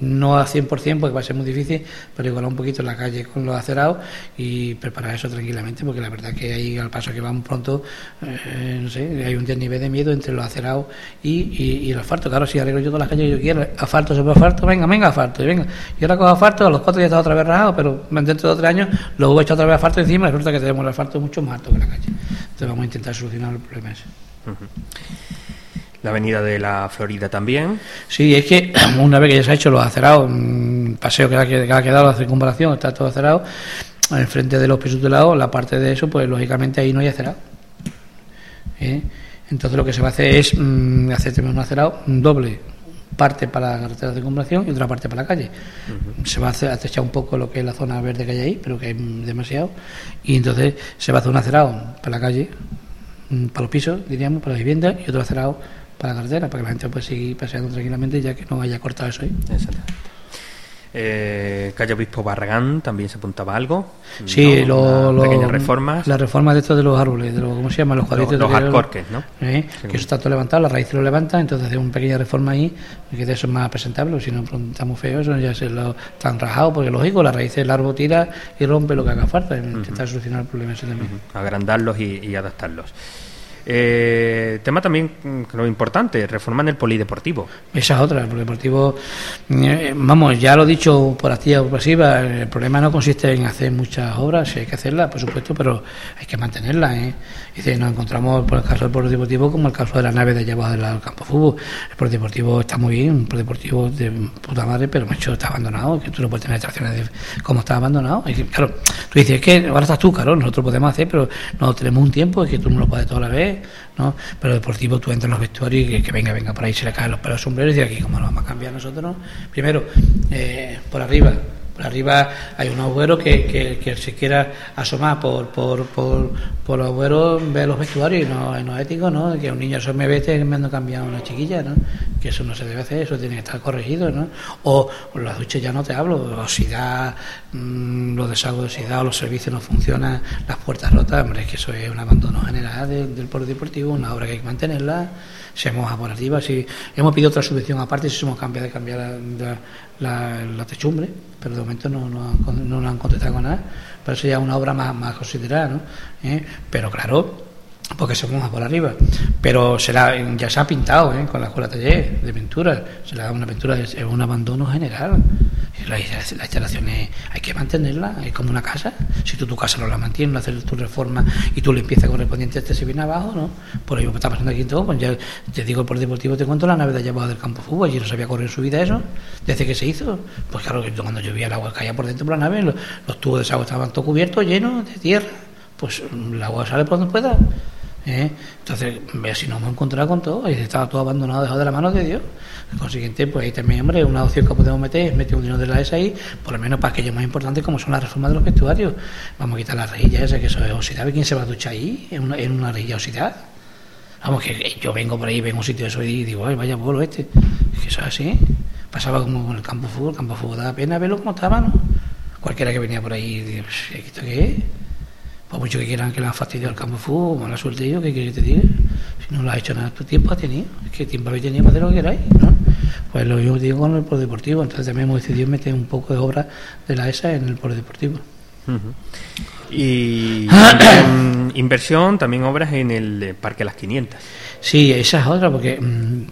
no al 100% porque va a ser muy difícil, pero igualar un poquito la calle con los acerados y preparar eso tranquilamente, porque la verdad que ahí al paso que vamos pronto, eh, no sé, hay un nivel de miedo entre los acerados y, el asfalto. Claro, si arreglo yo todas las calles yo quiero, asfalto sobre asfalto, venga, venga, asfalto, y venga. Y ahora con asfalto, a los cuatro ya está otra vez rajado, pero dentro de tres años lo voy a echar otra vez asfalto encima y resulta que tenemos el asfalto mucho más alto que la calle. Entonces vamos a intentar solucionar el problema la avenida de la Florida también. Sí, es que una vez que ya se ha hecho los acerados, un paseo que ha, quedado la circunvalación, está todo acerado, enfrente de los pisos de lado, la parte de eso, pues lógicamente ahí no hay acerado. ¿Eh? Entonces lo que se va a hacer es mm, hacer un acerado doble, parte para la carretera de circunvalación y otra parte para la calle. Se va a hacer, echar un poco lo que es la zona verde que hay ahí, pero que hay demasiado, y entonces se va a hacer un acerado para la calle, mm, para los pisos, diríamos, para la vivienda, y otro acerado para la carretera, para que la gente pueda seguir paseando tranquilamente ya que no haya cortado eso ahí. Eh, calle Obispo Barragán también se apuntaba algo. Sí, lo, pequeñas reformas. Las reformas de estos de los árboles, de los, ¿cómo se llama? Los cuadritos. Los, alcorques, ¿no? Eh, que eso está todo levantado, la raíz lo levanta, entonces hace una pequeña reforma ahí, que de eso es más presentable, si no estamos feos, eso ya se lo están rajado, porque lógico, la raíz del árbol tira y rompe lo que haga falta, intentar solucionar el problema ese también. Agrandarlos y adaptarlos. Eh, tema también creo importante, reforma en el polideportivo. Esa es otra, el polideportivo, eh, vamos, ya lo he dicho por activa o pasiva, el problema no consiste en hacer muchas obras, si hay que hacerlas, por supuesto, pero hay que mantenerlas. ¿eh? Dice, nos encontramos por el caso del polideportivo como el caso de la nave de allá abajo del campo de fútbol. El polideportivo está muy bien, un polideportivo de puta madre, pero macho, está abandonado, que tú no puedes tener estaciones de, como está abandonado. Y claro, tú dices, es que ahora estás tú, claro, nosotros podemos hacer, pero no tenemos un tiempo, es que tú no lo puedes toda la vez ¿no? Pero deportivo tú entras en los vestuarios y que, venga, venga, por ahí se le caen los pelos sombreros y aquí, ¿cómo lo vamos a cambiar nosotros? Primero, eh, por arriba, por arriba hay un agujero que, que, se quiera asomar por, por, por, por los agujeros, ve los vestuarios y no, es ético, ¿no? Que un niño se me vete me ando cambiado una chiquilla, ¿no? Que eso no se debe hacer, eso tiene que estar corregido, ¿no? O, las duchas ya no te hablo, osidad, mmm, los desagües de los servicios no funcionan, las puertas rotas, hombre, es que eso es un abandono general del, del deportivo, una obra que hay que mantenerla seamos a por arriba. Si hemos pedido otra subvención aparte, si somos cambiado de cambiar la, techumbre, pero de momento no, no, no nos han contestado con nada. Pero es una obra más, más considerada, ¿no? ¿Eh? Pero claro, porque somos a por arriba. Pero será, ya se ha pintado ¿eh? con la escuela taller de pintura, se le da una pintura, es un abandono general. las, instalaciones hay que mantenerla, es como una casa. Si tú tu casa no la mantienes, no haces tu reforma y tú limpieza correspondiente, este se viene abajo, ¿no? Por ello que está pasando aquí en todo, pues ya te digo por deportivo, te cuento la nave de abajo del campo de fútbol, allí no sabía correr en su vida eso, desde que se hizo. Pues claro, que cuando llovía el agua caía por dentro por la nave, los, los tubos de agua estaban todo cubiertos, llenos de tierra, pues el agua sale por donde pueda. ¿Eh? Entonces, ve si nos hemos encontrado con todo, y estaba todo abandonado, dejado de la mano de Dios. Por consiguiente, pues ahí también, hombre, una opción que podemos meter es meter un dinero de la ESA ahí, por lo menos para aquello más importante como son las reformas de los vestuarios. Vamos a quitar las rejillas esas, que eso es oxidable. ¿Quién se va a duchar ahí en una, en una rejilla oxidada? Vamos, que yo vengo por ahí, vengo a un sitio de eso y digo, ay, vaya pueblo este. que eso es así. Pasaba como con el campo de fútbol, el campo de fútbol daba pena verlo como estaba, ¿no? Cualquiera que venía por ahí, ¿esto qué es? Por mucho que quieran que la han fastidiado el campo de fútbol, mala suerte yo, ¿qué quieres que te diga? Si no lo has hecho nada, tu tiempo has tenido. Es que tiempo habéis tenido para hacer lo que queráis, ¿no? Pues lo mismo digo con el polideportivo. Entonces también hemos decidido meter un poco de obra de la ESA en el polideportivo. Y inversión, también obras en el Parque Las 500. Sí, esa es otra, porque mm,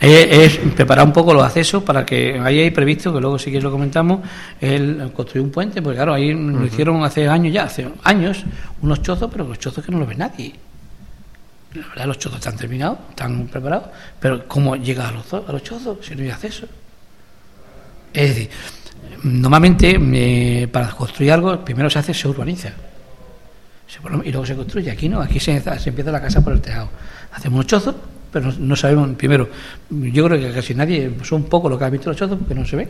es, preparar un poco los accesos para que ahí hay previsto, que luego sí que lo comentamos, el construir un puente, porque claro, ahí lo hicieron hace años ya, hace años, unos chozos, pero los chozos que no los ve nadie. La verdad, los chozos están terminados, están preparados, pero ¿cómo llega a los, a los chozos si no hay acceso? Es decir, normalmente eh, para construir algo, primero se hace, se urbaniza. y luego se construye. Aquí no, aquí se, se empieza la casa por el tejado. Hacemos unos chozos pero no, sabemos, primero, yo creo que casi nadie, son poco lo que ha visto los chozos porque no se ve.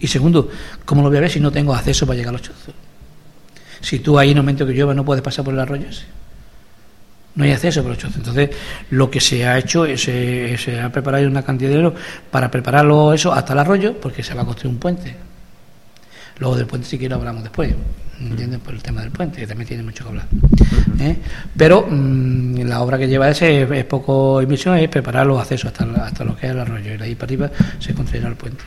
Y segundo, ¿cómo lo voy a ver si no tengo acceso para llegar a los chozos? Si tú ahí en el momento que llueva no puedes pasar por el arroyo No hay acceso por los chozos. Entonces, lo que se ha hecho es se, se ha preparado una cantidad de dinero para prepararlo eso hasta el arroyo, porque se va a construir un puente. Luego del puente, si quiero, hablamos después. ¿Entienden? Por el tema del puente, que también tiene mucho que hablar. ¿eh? Pero mm, la obra que lleva ese es, poco inversión, es preparar los accesos hasta, hasta lo que es el arroyo, y de ahí para arriba se construirá el puente.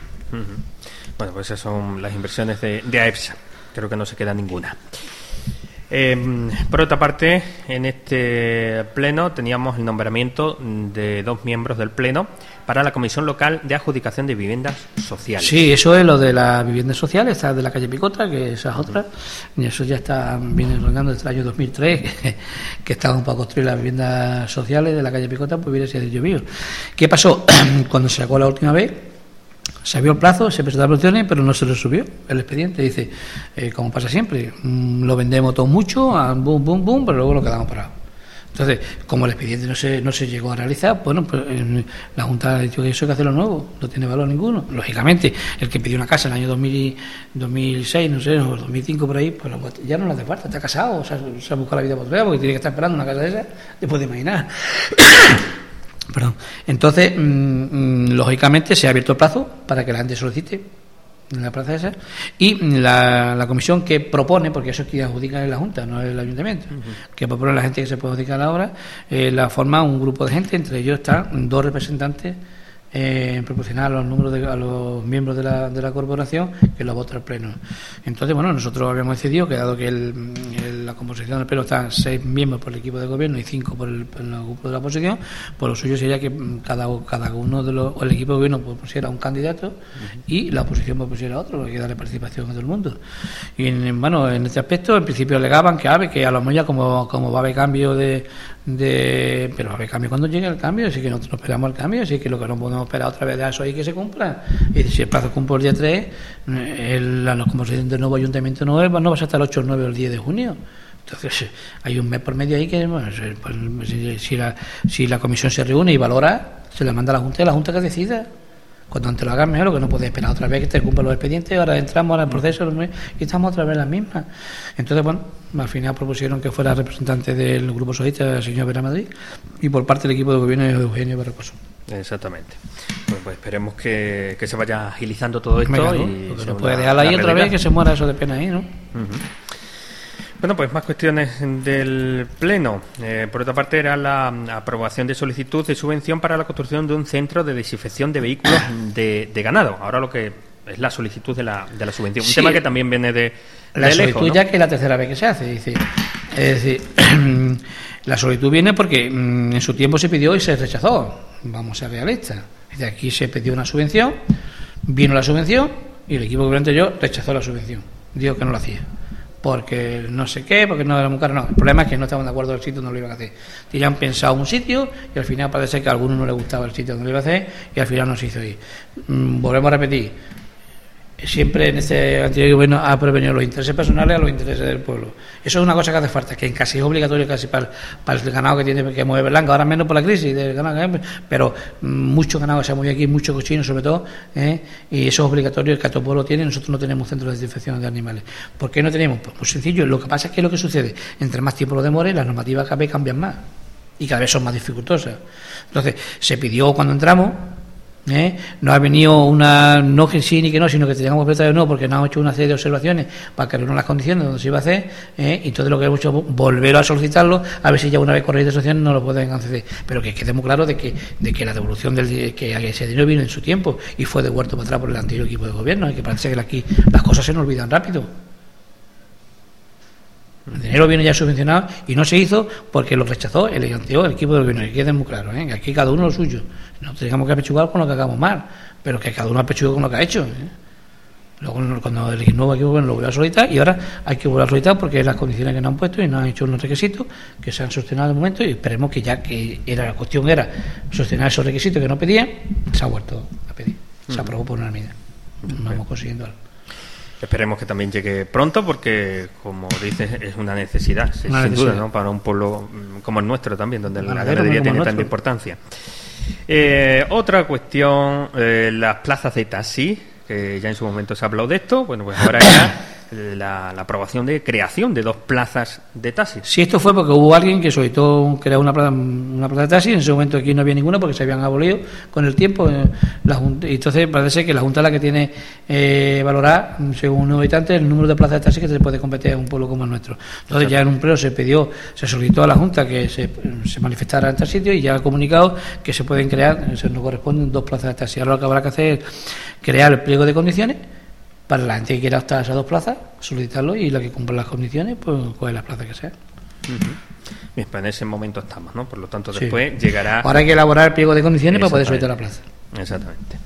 Bueno, pues esas son las inversiones de, de AEPSA. Creo que no se queda ninguna. Em, por otra parte, en este pleno teníamos el nombramiento de dos miembros del pleno para la Comisión Local de Adjudicación de Viviendas Sociales. Sí, eso es lo de las viviendas sociales, esta de la calle Picota, que esa es otra, y eso ya está, viene rondando desde el año 2003, que, que estaban para construir las viviendas sociales de la calle Picota, pues viene sido mío. ¿Qué pasó? Cuando se sacó la última vez, se abrió el plazo, se presentaron opciones, pero no se lo subió el expediente. Dice, eh, como pasa siempre, mm, lo vendemos todo mucho, boom, boom, boom, pero luego lo quedamos parados. Entonces, como el expediente no se, no se llegó a realizar, bueno, pues la Junta ha dicho que eso hay que hacerlo nuevo, no tiene valor ninguno. Lógicamente, el que pidió una casa en el año 2000, 2006, no sé, o 2005 por ahí, pues ya no le hace falta, está casado, o sea, se ha buscado la vida por porque tiene que estar esperando una casa de esa, después de imaginar. Perdón. Entonces, mm, mm, lógicamente, se ha abierto el plazo para que la gente solicite en la plaza esa y la, comisión que propone, porque eso es quien adjudica en la Junta, no es el Ayuntamiento, que propone la gente que se puede adjudicar la obra, eh, la forma un grupo de gente, entre ellos están dos representantes eh, proporcionar a los números de, a los miembros de la, de la corporación que lo vota el pleno. Entonces, bueno, nosotros habíamos decidido que dado que el, la composición del pleno están seis miembros por el equipo de gobierno y cinco por el, grupo de la oposición, pues lo suyo sería que cada, cada uno de los, o el equipo de gobierno pusiera un candidato y la oposición pues, pusiera otro, hay que darle participación a todo el mundo. Y bueno, en este aspecto, en principio alegaban que, a que a lo mejor ya como, como va a haber cambio de, de pero a haber cambio cuando llegue el cambio, así que nosotros no esperamos el cambio, así que lo que no podemos esperar otra vez de eso ahí que se cumpla. Y si el plazo cumple el día 3, el, la composición del nuevo ayuntamiento no, no va a ser hasta el 8, el 9 o el 10 de junio. Entonces, hay un mes por medio ahí que, bueno, pues, si, la, si la comisión se reúne y valora, se la manda a la Junta y la Junta que decida. Cuando antes lo hagan mejor, lo que no puede esperar otra vez que te cumplan los expedientes, ahora entramos ahora en proceso y estamos otra vez las mismas. Entonces, bueno, al final propusieron que fuera representante del Grupo Socialista el señor Vera Madrid y por parte del equipo de gobierno Eugenio Barrocoso. Exactamente. Bueno, pues esperemos que, se vaya agilizando todo esto. y se puede dejar ahí otra vez que se muera eso de pena ahí, ¿no? Bueno, pues más cuestiones del Pleno. Eh, por otra parte, era la aprobación de solicitud de subvención para la construcción de un centro de desinfección de vehículos de, ganado. Ahora lo que es la solicitud de la, de la subvención. Un tema que también viene de, la solicitud ya que es la tercera vez que se hace. Dice. Es decir, la solicitud viene porque mm, en su tiempo se pidió y se rechazó. Vamos a ser realistas. De aquí se pidió una subvención, vino la subvención y el equipo gobernante yo rechazó la subvención. Dijo que no lo hacía. Porque no sé qué, porque no era muy caro. No, el problema es que no estaban de acuerdo del sitio donde lo iban a hacer. Tenían pensado un sitio y al final parece que a algunos no les gustaba el sitio donde lo iba a hacer y al final no se hizo ir. Mm, volvemos a repetir siempre en este anterior gobierno ha prevenido los intereses personales a los intereses del pueblo. Eso es una cosa que hace falta, que casi es obligatorio casi para, para el ganado que tiene que mover Berlanga, ahora menos por la crisis del ganado, pero mucho ganado se ha movido aquí, mucho cochino sobre todo, ¿eh? y eso es obligatorio, el todo pueblo tiene, nosotros no tenemos centros de desinfección de animales. ¿Por qué no tenemos? Pues sencillo, lo que pasa es que lo que sucede, entre más tiempo lo demore, las normativas cada vez cambian más y cada vez son más dificultosas. Entonces, se pidió cuando entramos ¿eh? No ha venido una, no que sí ni que no, sino que teníamos que de no, porque nos han hecho una serie de observaciones para que no las condiciones donde se iba a hacer, ¿eh? y entonces lo que hemos hecho es volver a solicitarlo, a ver si ya una vez de asociación no lo pueden conceder. Pero que quedemos claros de que, de que la devolución del que ese dinero vino en su tiempo y fue devuelto para atrás por el anterior equipo de gobierno, y que parece que aquí las cosas se nos olvidan rápido. El dinero viene ya subvencionado y no se hizo porque lo rechazó el, el equipo del gobierno. Que quede muy claro, ¿eh? aquí cada uno lo suyo. No tengamos que apechugar con lo que hagamos mal, pero que cada uno apechugue con lo que ha hecho. ¿eh? Luego, cuando el nuevo equipo bueno, lo voy a solicitar y ahora hay que volver a solicitar porque las condiciones que nos han puesto y nos han hecho unos requisitos que se han sostenido de momento y esperemos que ya que era la cuestión era sostener esos requisitos que no pedían, se ha vuelto a pedir. Se aprobó por una medida. No vamos consiguiendo algo. Esperemos que también llegue pronto porque, como dices, es una necesidad, sin duda, ¿no? para un pueblo mm, como el nuestro también, donde la ganadería tiene tanta importancia. Eh, otra cuestión, eh, las plazas de taxi, que ya en su momento se ha hablado de esto, bueno, pues ahora ya la, aprobación de creación de dos plazas de taxi. Sí, esto fue porque hubo alguien que solicitó crear una plaza, una plaza de taxi, en ese momento aquí no había ninguna porque se habían abolido con el tiempo. Eh, la entonces parece que la Junta es la que tiene eh, valorar, según un habitante, el número de plazas de taxi que se puede competir en un pueblo como el nuestro. Entonces ya en un pleno se pidió, se solicitó a la Junta que se, manifestara en tal sitio y ya ha comunicado que se pueden crear, se nos corresponden dos plazas de taxi. Ahora lo que habrá que hacer es crear el pliego de condiciones para la gente que quiera optar a esas dos plazas, solicitarlo y la que cumpla las condiciones, pues coge la plaza que sea. Bien, pues en ese momento estamos, ¿no? Por lo tanto, después llegará. Ahora hay que elaborar el pliego de condiciones para poder solicitar la plaza. Exactamente.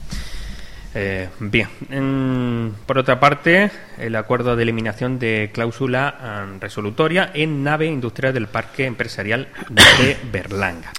Eh, bien, por otra parte, el acuerdo de eliminación de cláusula ah, resolutoria en nave industrial del Parque Empresarial de Berlanga.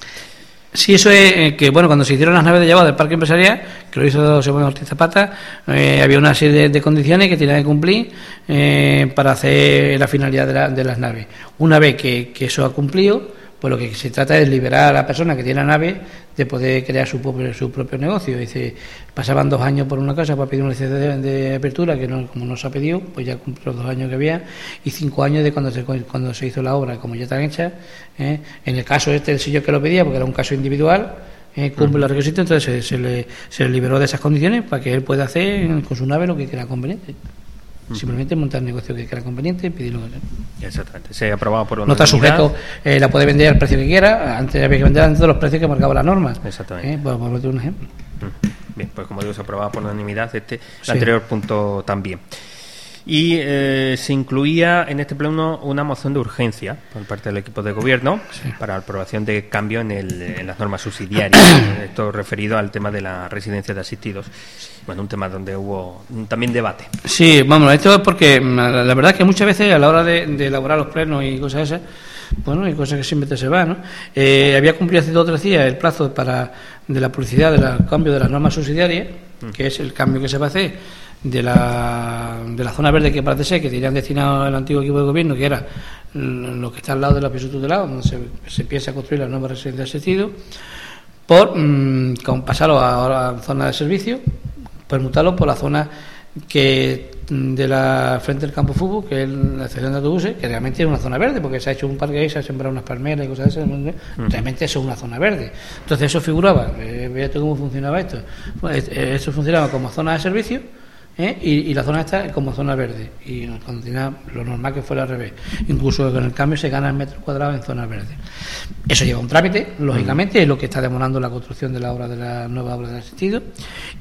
Sí, eso es eh, que, bueno, cuando se hicieron las naves de llevado del parque empresarial, que lo hizo José Ortiz Zapata, eh, había una serie de, condiciones que tenía que cumplir eh, para hacer la finalidad de, las naves. Una vez que, que eso ha cumplido, pues lo que se trata es liberar a la persona que tiene la nave de poder crear su propio, su propio negocio. Dice, pasaban dos años por una casa para pedir una licencia de, apertura, que no, como no se ha pedido, pues ya cumplió los dos años que había, y cinco años de cuando se, cuando se hizo la obra, como ya están hechas. ¿eh? En el caso este, el señor que lo pedía, porque era un caso individual, ¿eh? cumple los requisitos, entonces se, le, se le liberó de esas condiciones para que él pueda hacer con su nave lo que quiera conveniente. Simplemente montar el negocio que quiera conveniente y pedirlo. Exactamente. Se ha aprobado por una No está sujeto, eh, la puede vender al precio que quiera. Antes había que vender antes de los precios que marcaba la norma. Exactamente. ¿Eh? Pues, pues, un ejemplo. Bien, pues como digo, se ha aprobado por unanimidad este anterior punto también. Y eh, se incluía en este pleno una moción de urgencia por parte del equipo de gobierno para aprobación de cambio en, el, en las normas subsidiarias. Esto referido al tema de la residencia de asistidos. Bueno, un tema donde hubo también debate. Sí, vamos, esto es porque mm, la, verdad es que muchas veces a la hora de, elaborar los plenos y cosas esas, bueno, hay cosas que siempre se van, ¿no? Eh, había cumplido hace dos o tres días el plazo para de la publicidad del cambio de las normas subsidiarias, mm. que es el cambio que se va a hacer de la, de la zona verde que parece ser que tenían destinado el antiguo equipo de gobierno, que era lo que está al lado de la piso tutelado, donde se, se piensa construir la nueva residencia de asistido, por mmm, pasarlo a, la zona de servicio, permutarlo por la zona que de la frente del campo fútbol, que es la estación de autobuses, que realmente es una zona verde, porque se ha hecho un parque ahí, se ha sembrado unas palmeras y cosas de esas, realmente eso es una zona verde. Entonces eso figuraba, eh, cómo funcionaba esto. Pues, eh, eso funcionaba como zona de servicio, ¿eh? y, la zona está como zona verde. Y cuando tenía lo normal que fuera al revés. Incluso con el cambio se gana el metro cuadrado en zona verde. Eso lleva un trámite, lógicamente, es lo que está demorando la construcción de la obra de la nueva obra de asistido.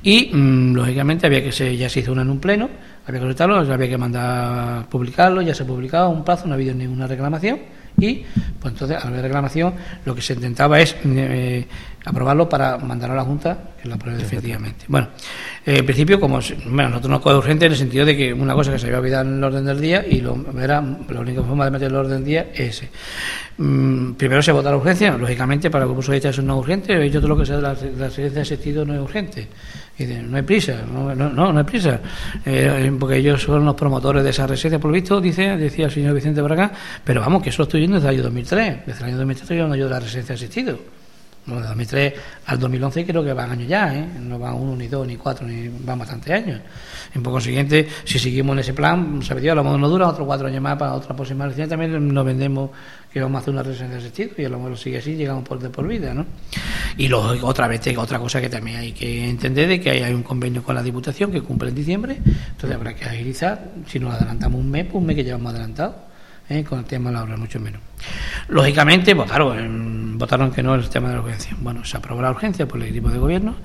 Y mm, lógicamente había que se, ya se hizo una en un pleno, había que había que mandar publicarlo, ya se ha publicado un plazo, no ha habido ninguna reclamación Y, pues entonces, al haber reclamación, lo que se intentaba es eh, aprobarlo para mandarlo a la Junta que lo apruebe definitivamente. Bueno, eh, en principio, como bueno, nosotros no es urgente en el sentido de que una cosa que se había olvidado en el orden del día y lo, era, la única forma de meter el orden del día es ese. Mm, primero se vota la urgencia, lógicamente para el Grupo Socialista eso no es urgente, yo todo lo que sea de la, la residencia de sentido no es urgente. Y no hay prisa, no, no, no, hay prisa, eh, porque ellos son los promotores de esa residencia, por lo visto, dice, decía el señor Vicente Braga, pero vamos, que eso estoy yendo desde el año 2003, desde el año 2003 estoy yendo yo de la residencia de asistido. Bueno, de 2003 al 2011 creo que van años ya, ¿eh? no van uno, ni dos, ni cuatro, ni van bastantes años. En poco siguiente, si seguimos en ese plan, Dios, a lo mejor no dura otros cuatro años más para otra próxima elección, también nos vendemos que vamos a hacer una residencia de asistido y a lo mejor sigue así, llegamos por de por vida, ¿no? Y luego, otra vez, otra cosa que también hay que entender de que hay, un convenio con la Diputación que cumple en diciembre, entonces habrá que agilizar, si nos adelantamos un mes, pues un mes que llevamos adelantado ¿eh? con el tema de la obra, mucho menos. Lógicamente, pues claro, votaron que no el tema de la urgencia. Bueno, se aprobó la urgencia por el equipo de gobierno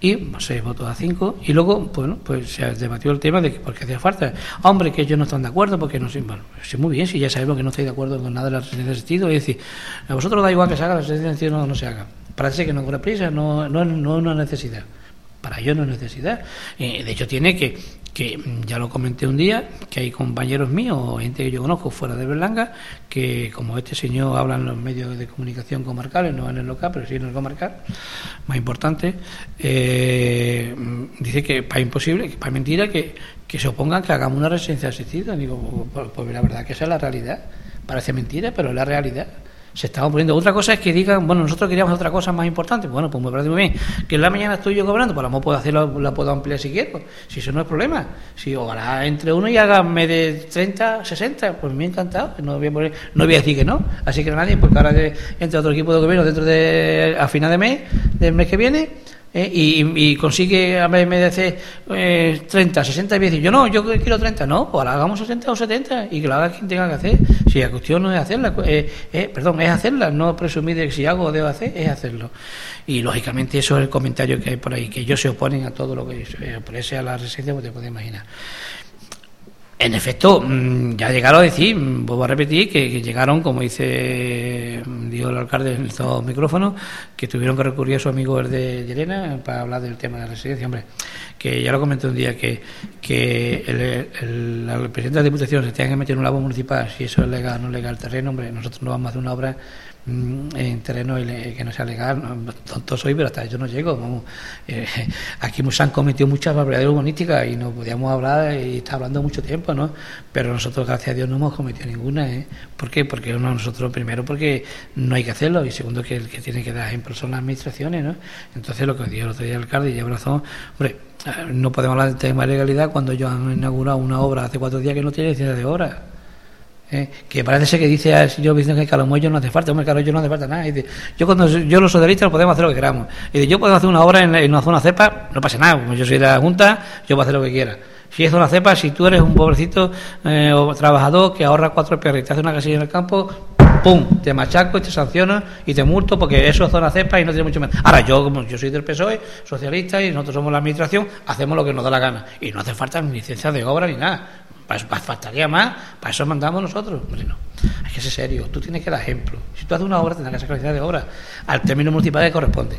y pues, se votó a cinco y luego, bueno, pues se debatió el tema de que por qué hacía falta. Hombre, que ellos no están de acuerdo porque no sé, bueno, sí, muy bien, si ya sabemos que no estáis de acuerdo con nada de la residencia de sentido, es decir, a vosotros da igual que se haga la residencia de sentido, no, no se haga. Parece que no corre prisa, no, no, no es una necesidad. Para ellos no es necesidad. Eh, de hecho, tiene que, que ya lo comenté un día, que hay compañeros míos gente que yo conozco fuera de Berlanga, que como este señor habla en los medios de comunicación comarcales, no en el local, pero sí en el comarcal, más importante, eh, dice que para imposible, que para mentira, que, que se opongan que hagamos una residencia asistida. Digo, pues, pues la verdad que esa es la realidad. Parece mentira, pero es la realidad se estaban poniendo. Otra cosa es que digan, bueno, nosotros queríamos otra cosa más importante. Bueno, pues me parece muy bien. Que en la mañana estoy yo cobrando, pues a lo puedo hacerlo, la puedo ampliar si quiero. Si eso no es problema. Si ojalá entre uno y hágame de 30, 60, pues me ha encantado. No voy a, no voy a decir que no. Así que nadie, porque ahora que entre otro equipo de gobierno dentro de, a final de mes, del mes que viene, ¿eh? y, consigue a MDC eh, 30, 60 y decir, yo no, yo quiero 30, no, pues hagamos 60 o 70 y que lo haga quien tenga que hacer. Si la cuestión no es hacerla, eh, eh, perdón, es hacerla, no presumir de que si hago o debo hacer, es hacerlo. Y lógicamente eso es el comentario que hay por ahí, que ellos se oponen a todo lo que oponese a la resistencia, pues te puedes imaginar. En efecto, mm, ya llegaron a decir, mm, vuelvo a repetir, que, llegaron, como dice, mm, dijo el alcalde en estos micrófonos, que tuvieron que recurrir a su amigo el de Llerena para hablar del tema de la residencia. Hombre, que ya lo comenté un día, que, que el, presidente de la Diputación se tenga que meter en un lago municipal, si eso es legal o no legal el terreno, hombre, nosotros no vamos a hacer una obra en terreno que no sea legal, tonto soy, pero hasta yo no llego. Eh, aquí se han cometido muchas barbaridades urbanísticas y no podíamos hablar y está hablando mucho tiempo, ¿no? Pero nosotros, gracias a Dios, no hemos cometido ninguna. ¿eh? ¿Por qué? Porque nosotros, primero, porque no hay que hacerlo y segundo, que el que tiene que dar ejemplo son las administraciones, ¿no? Entonces, lo que dijo el otro día el alcalde y lleva razón, hombre, no podemos hablar de tema de legalidad cuando ellos han inaugurado una obra hace cuatro días que no tiene licencia de obra ¿eh? que parece ser que dice al señor Vicente que Calomuello no hace falta, hombre, Calomuello no hace falta nada. yo cuando yo los socialistas podemos hacer lo que queramos. Y dice, yo puedo hacer una obra en, una zona cepa, no pasa nada, como yo soy de la Junta, yo puedo hacer lo que quiera. Si es zona cepa, si tú eres un pobrecito eh, o trabajador que ahorra cuatro perros y te hace una casilla en el campo, ¡pum! Te machaco y te sanciono y te multo porque eso es zona cepa y no tiene mucho menos. Ahora, yo, como yo soy del PSOE, socialista y nosotros somos la administración, hacemos lo que nos da la gana. Y no hace falta ni licencia de obra ni nada. Faltaría más, para eso mandamos nosotros. Hombre, no. Hay que ser serio, tú tienes que dar ejemplo. Si tú haces una obra, tendrás que sacar licencia de obra al término municipal que corresponde.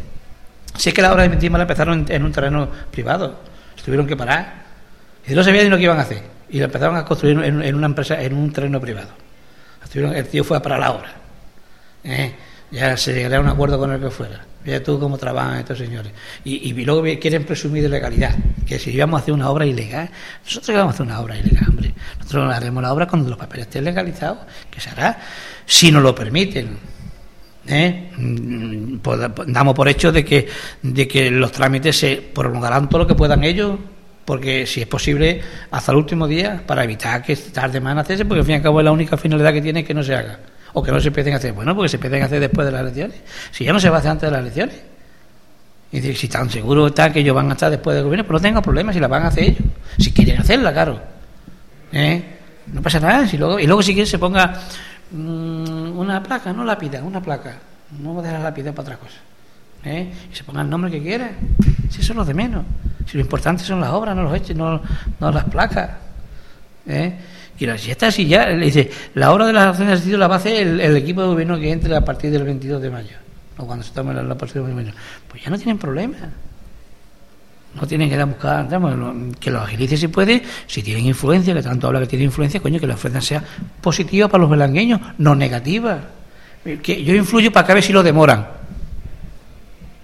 Si es que la obra de Mentima la empezaron en, un terreno privado, tuvieron que parar. Y no sabían ni lo que iban a hacer. Y la empezaron a construir en, una empresa, en un terreno privado. el tío fue a parar la obra. ¿Eh? Ya se llegaría a un acuerdo con el que fuera. Mira tú cómo trabajan estos señores. Y, y, luego quieren presumir de legalidad. Que si íbamos a hacer una obra ilegal, nosotros íbamos a hacer una obra ilegal, hombre. Nosotros haremos la obra cuando los papeles estén legalizados, que se hará si nos lo permiten. ¿Eh? Mm, pues, damos por hecho de que, de que los trámites se prolongarán todo lo que puedan ellos, porque si es posible, hasta el último día, para evitar que tarde más en hacerse, porque al fin y al cabo es la única finalidad que tiene que no se haga o que no se empiecen a hacer. Bueno, porque se empiecen a hacer después de las elecciones. Si ya no se va a hacer antes de las elecciones. Y decir, si tan seguro está que ellos van a estar después del gobierno, pues no tengan problemas si la van a hacer ellos. Si quieren hacerla, claro. ¿Eh? No pasa nada. Si luego, y luego si quieren se ponga mm, una placa, no lápida, una placa. No voy a dejar la lápida para otra cosa. ¿Eh? Y se ponga el nombre que quiera. Si eso es lo de menos. Si lo importante son las obras, no los hechos, no, no las placas. ¿Eh? Y si está así ya, le dice, la hora de las acciones de sitio la va el, equipo de gobierno que entre a partir del 22 de mayo, o cuando se tome la, la de mayo. Pues ya no tienen problema. No tienen que ir a buscar, que lo agilice si puede, si tienen influencia, que tanto habla que tiene influencia, coño, que la influencia sea positiva para los belangueños, no negativa. Que yo influyo para que a ver si lo demoran.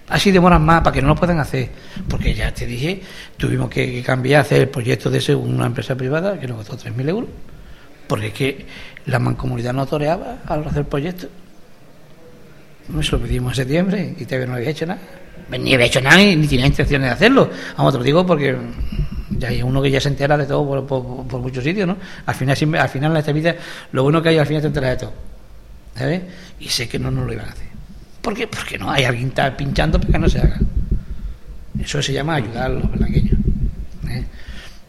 Así demoran más para que no lo puedan hacer. Porque ya te dije, tuvimos que, cambiar, hacer el proyecto de una empresa privada que nos costó 3.000 euros. Porque es que la mancomunidad no toreaba al hacer el proyecto. No se lo pedimos en septiembre y todavía no había hecho nada ni había hecho nada ni, tenía intenciones de hacerlo. Vamos, te lo digo porque ya hay uno que ya se entera de todo por, muchos sitios, ¿no? Al final, al final en esta vida, lo bueno que hay al final te enteras de todo. ¿Sabes? Y sé que no nos lo iban a hacer. ¿Por qué? Porque no hay alguien está pinchando para que no se haga. Eso se llama ayudar a los blanqueños. ¿eh?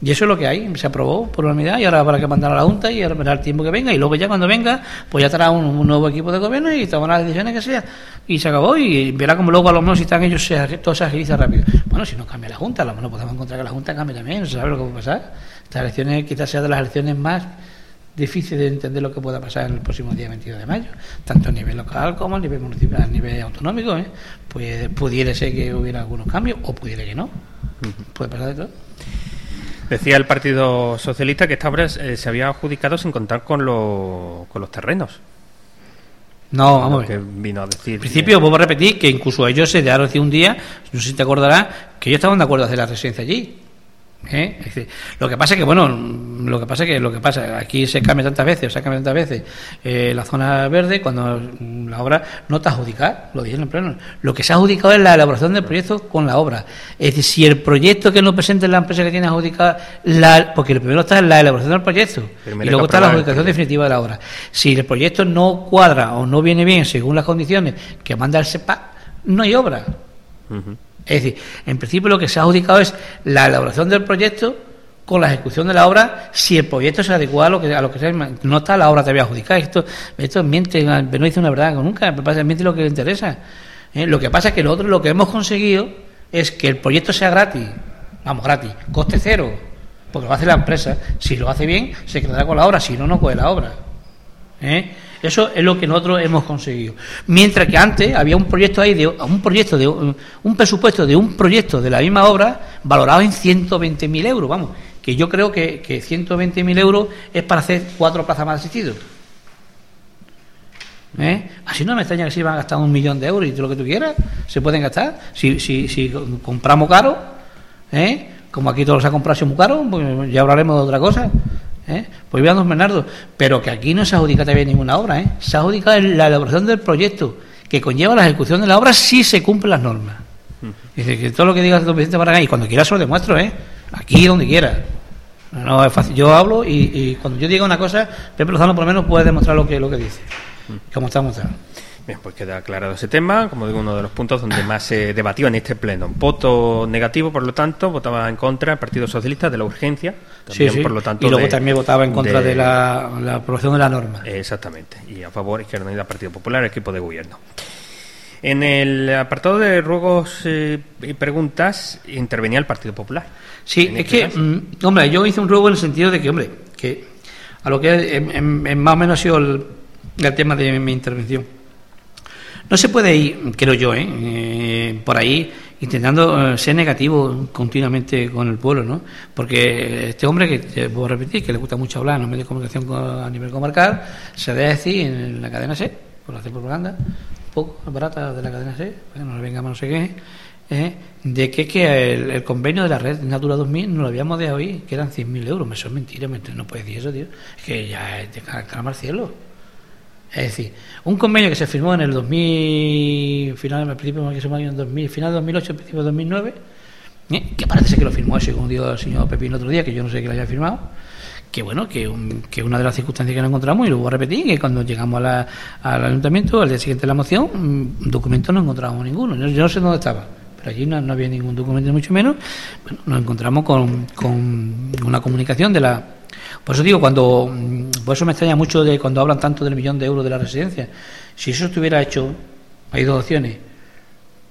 Y eso es lo que hay, se aprobó por unanimidad y ahora habrá que mandar a la Junta y ahora el tiempo que venga y luego ya cuando venga, pues ya estará un, nuevo equipo de gobierno y tomará las decisiones que sea y se acabó y verá como luego a lo menos si están ellos se, todo se agiliza rápido. Bueno, si no cambia la Junta, a lo mejor podemos encontrar que la Junta cambie también, no se sabe lo que puede pasar. Estas elecciones quizás sea de las elecciones más difíciles de entender lo que pueda pasar en el próximo día 22 de mayo, tanto a nivel local como a nivel municipal, a nivel autonómico, ¿eh? pues pudiera ser que hubiera algunos cambios o pudiera que no, puede pasar de todo. Decía el Partido Socialista que esta obra eh, se había adjudicado sin contar con, con los terrenos. No, vamos a ver. vino a decir. En principio, vuelvo a repetir que incluso ellos se dejaron decir un día, no sé si te acordarás, que ellos estaban de acuerdo a hacer la residencia allí. ¿Eh? lo que pasa es que, bueno, lo que pasa es que lo que pasa, aquí se cambia tantas veces, se cambia tantas veces eh, la zona verde cuando la obra no está adjudicada, lo dije en el pleno. Lo que se ha adjudicado es la elaboración del proyecto con la obra. Es decir, si el proyecto que no presente la empresa que tiene adjudicada, la, porque el primero está en la elaboración del proyecto y luego está la adjudicación definitiva de la obra. Si el proyecto no cuadra o no viene bien según las condiciones que manda el SEPA, no hay obra. Es decir, en principio lo que se ha adjudicado es la elaboración del proyecto con la ejecución de la obra si el proyecto se adecua a lo que a lo que se, no está la obra todavía adjudicada esto esto miente no dice una verdad nunca miente lo que le interesa ¿eh? lo que pasa es que nosotros lo que hemos conseguido es que el proyecto sea gratis vamos gratis coste cero porque lo hace la empresa si lo hace bien se quedará con la obra si no no coge la obra ¿eh? Eso es lo que nosotros hemos conseguido. Mientras que antes había un proyecto ahí, de, un proyecto de un presupuesto de un proyecto de la misma obra valorado en 120.000 euros, vamos, que yo creo que, que 120.000 euros es para hacer cuatro plazas más asistidos. ¿Eh? Así no me extraña que si van a gastar un millón de euros y todo lo que tú quieras, se pueden gastar. Si, si, si compramos caro, ¿eh? como aquí todos se ha comprado muy caro, pues ya hablaremos de otra cosa. ¿Eh? Pues vean, don Bernardo, pero que aquí no se adjudica todavía ninguna obra, ¿eh? se ha adjudicado la elaboración del proyecto que conlleva la ejecución de la obra si se cumplen las normas. Dice que todo lo que diga el don Vicente Barragán, y cuando quiera se lo demuestro, ¿eh? aquí donde quiera. No, es fácil. Yo hablo y, cuando yo diga una cosa, Pepe Lozano por lo menos puede demostrar lo que, lo que dice, como está mostrando. Bien, pues queda aclarado ese tema, como digo, uno de los puntos donde más se debatió en este pleno. Voto negativo, por lo tanto, votaba en contra el Partido Socialista de la urgencia. También, sí, Por lo tanto, y luego también votaba en contra de, la, aprobación de la norma. Exactamente. Y a favor Izquierda Unida, Partido Popular, equipo de gobierno. En el apartado de ruegos eh, y preguntas intervenía el Partido Popular. Sí, es que, mm, hombre, yo hice un ruego en el sentido de que, hombre, que a lo que en, más o menos ha sido el tema de mi intervención no se puede ir, creo yo, ¿eh? eh por ahí intentando eh, ser negativo continuamente con el pueblo, ¿no? Porque este hombre, que puedo repetir, que le gusta mucho hablar en los medios de comunicación a nivel comarcal, se debe decir en la cadena C, por hacer propaganda, un poco barata de la cadena C, no le venga más no sé qué, ¿eh? de que, que el, convenio de la red Natura 2000 no lo habíamos dejado ahí, que eran 100.000 euros. Eso es mentira, no puede decir eso, tío. Es que ya es de calmar cielo. Es decir, un convenio que se firmó en el 2000, final, al principio que se en 2000, final de 2008, principio de 2009, ¿eh? que parece que lo firmó ese, como dijo el señor Pepín otro día, que yo no sé que lo haya firmado, que bueno, que, que una de las circunstancias que nos encontramos, y lo voy a repetir, que cuando llegamos al ayuntamiento, al día siguiente de la moción, un mm, documento no encontramos ninguno, yo, no sé dónde estaba, pero allí no, había ningún documento, mucho menos, bueno, nos encontramos con, con una comunicación de la por eso digo, cuando, mm, por eso me extraña mucho de cuando hablan tanto del millón de euros de la residencia. Si eso estuviera hecho, hay dos opciones.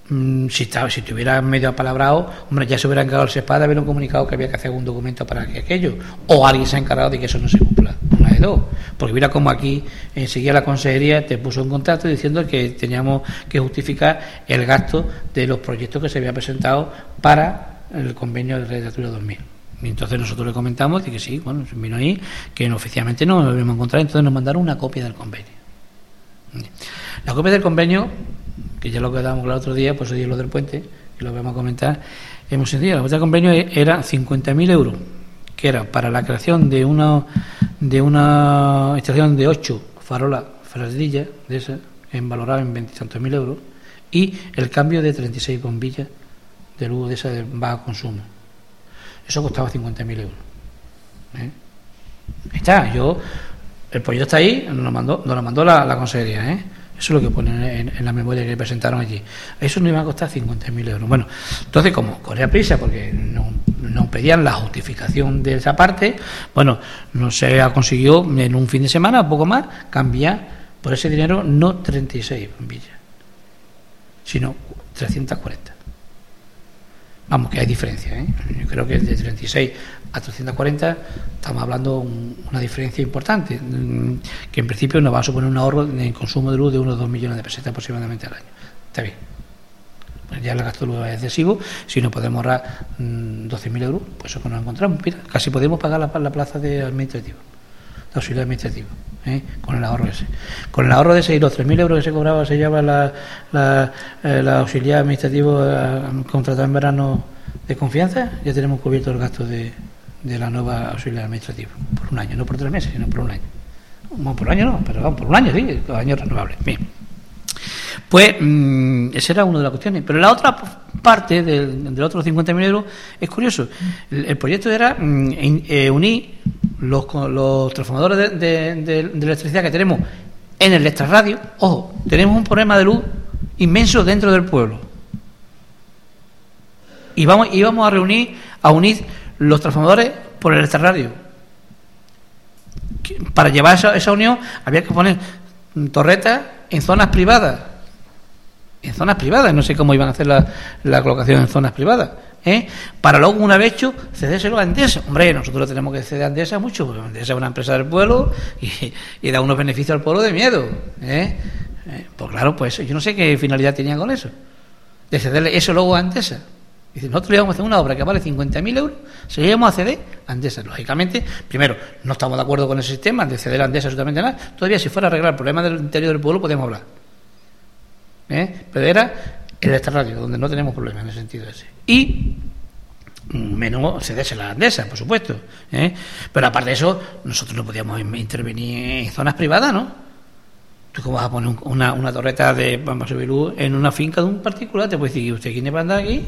mm, si, estaba, si estuviera medio apalabrado, hombre, ya se hubiera encargado el SEPA de haber un comunicado que había que hacer un documento para que aquello. O alguien se ha encargado de que eso no se cumpla. Una de dos. Porque mira como aquí enseguida la consejería te puso en contacto diciendo que teníamos que justificar el gasto de los proyectos que se había presentado para el convenio de legislatura 2000. Y entonces nosotros le comentamos de que sí, bueno, vino ahí, que oficialmente no lo habíamos encontrado, entonces nos mandaron una copia del convenio. La copia del convenio, que ya lo quedamos el otro día, pues hoy es lo del puente, que lo vamos a comentar, hemos sentido, la copia del convenio era 50.000 euros, que era para la creación de una, de una estación de 8 farolas frasdillas, de esas, en en veintitantos mil euros, y el cambio de 36 bombillas de luz de esa de bajo consumo. Eso costaba 50.000 euros. ¿eh? Está, yo, el proyecto está ahí, nos lo mandó, nos lo mandó la, la consejería, ¿eh? Eso es lo que ponen en, la memoria que presentaron allí. Eso nos iba a costar 50.000 euros. Bueno, entonces, como corría prisa, porque nos pedían la justificación de esa parte, bueno, no se ha conseguido en un fin de semana, poco más, cambiar por ese dinero no 36 bombillas, sino 340. Vamos, que hay diferencia. ¿eh? Yo creo que de 36 a 340 estamos hablando de una diferencia importante, mm, que en principio nos va a suponer un ahorro en consumo de luz de unos 2 millones de pesetas aproximadamente al año. Está bien. Pues ya el gasto de luz es excesivo. Si no podemos ahorrar 12.000 mm, euros, pues eso que nos encontramos. Mira, casi podemos pagar la, la plaza de administrativo, de auxiliar administrativo. ¿eh? con el ahorro ese. Con el ahorro de ese y los 3.000 euros que se cobraba, se lleva la, la, eh, auxiliar administrativo eh, contratado en verano de confianza, ya tenemos cubierto el gasto de, de la nueva auxiliar administrativa, por un año, no por tres meses, sino por un año. Bueno, por un año no, pero vamos, por un año, sí, año renovable Bien. Pues mm, esa era una de las cuestiones. Pero la otra parte del, del otro 50.000 euros es curioso. El, proyecto era mm, unir los, los transformadores de, electricidad que tenemos en el extrarradio, ojo, tenemos un problema de luz inmenso dentro del pueblo. Y vamos, íbamos a reunir, a unir los transformadores por el extrarradio. Para llevar esa, esa unión había que poner torretas en zonas privadas. En zonas privadas, no sé cómo iban a hacer la, colocación en zonas privadas. ¿eh? para luego, una vez hecho, cedérselo a Endesa. Hombre, nosotros tenemos que ceder a Endesa mucho, porque Endesa es una empresa del pueblo y, da unos beneficios al pueblo de miedo. ¿eh? ¿eh? pues claro, pues yo no sé qué finalidad tenía con eso. De cederle eso luego a Endesa. Dice, nosotros le íbamos a hacer una obra que vale 50.000 euros, se le íbamos a ceder a Endesa. Lógicamente, primero, no estamos de acuerdo con ese sistema de ceder a Endesa absolutamente nada. Todavía, si fuera a arreglar el problema del interior del pueblo, podemos hablar. ¿Eh? Pero era el extrarradio, donde no tenemos problemas en ese sentido ese. Y menos cederse la andesa, por supuesto. ¿eh? Pero aparte de eso, nosotros no podíamos intervenir en zonas privadas, ¿no? ¿Tú cómo vas a poner una, torreta de vamos a luz en una finca de un particular? Te puede decir, ¿usted quiere andar aquí?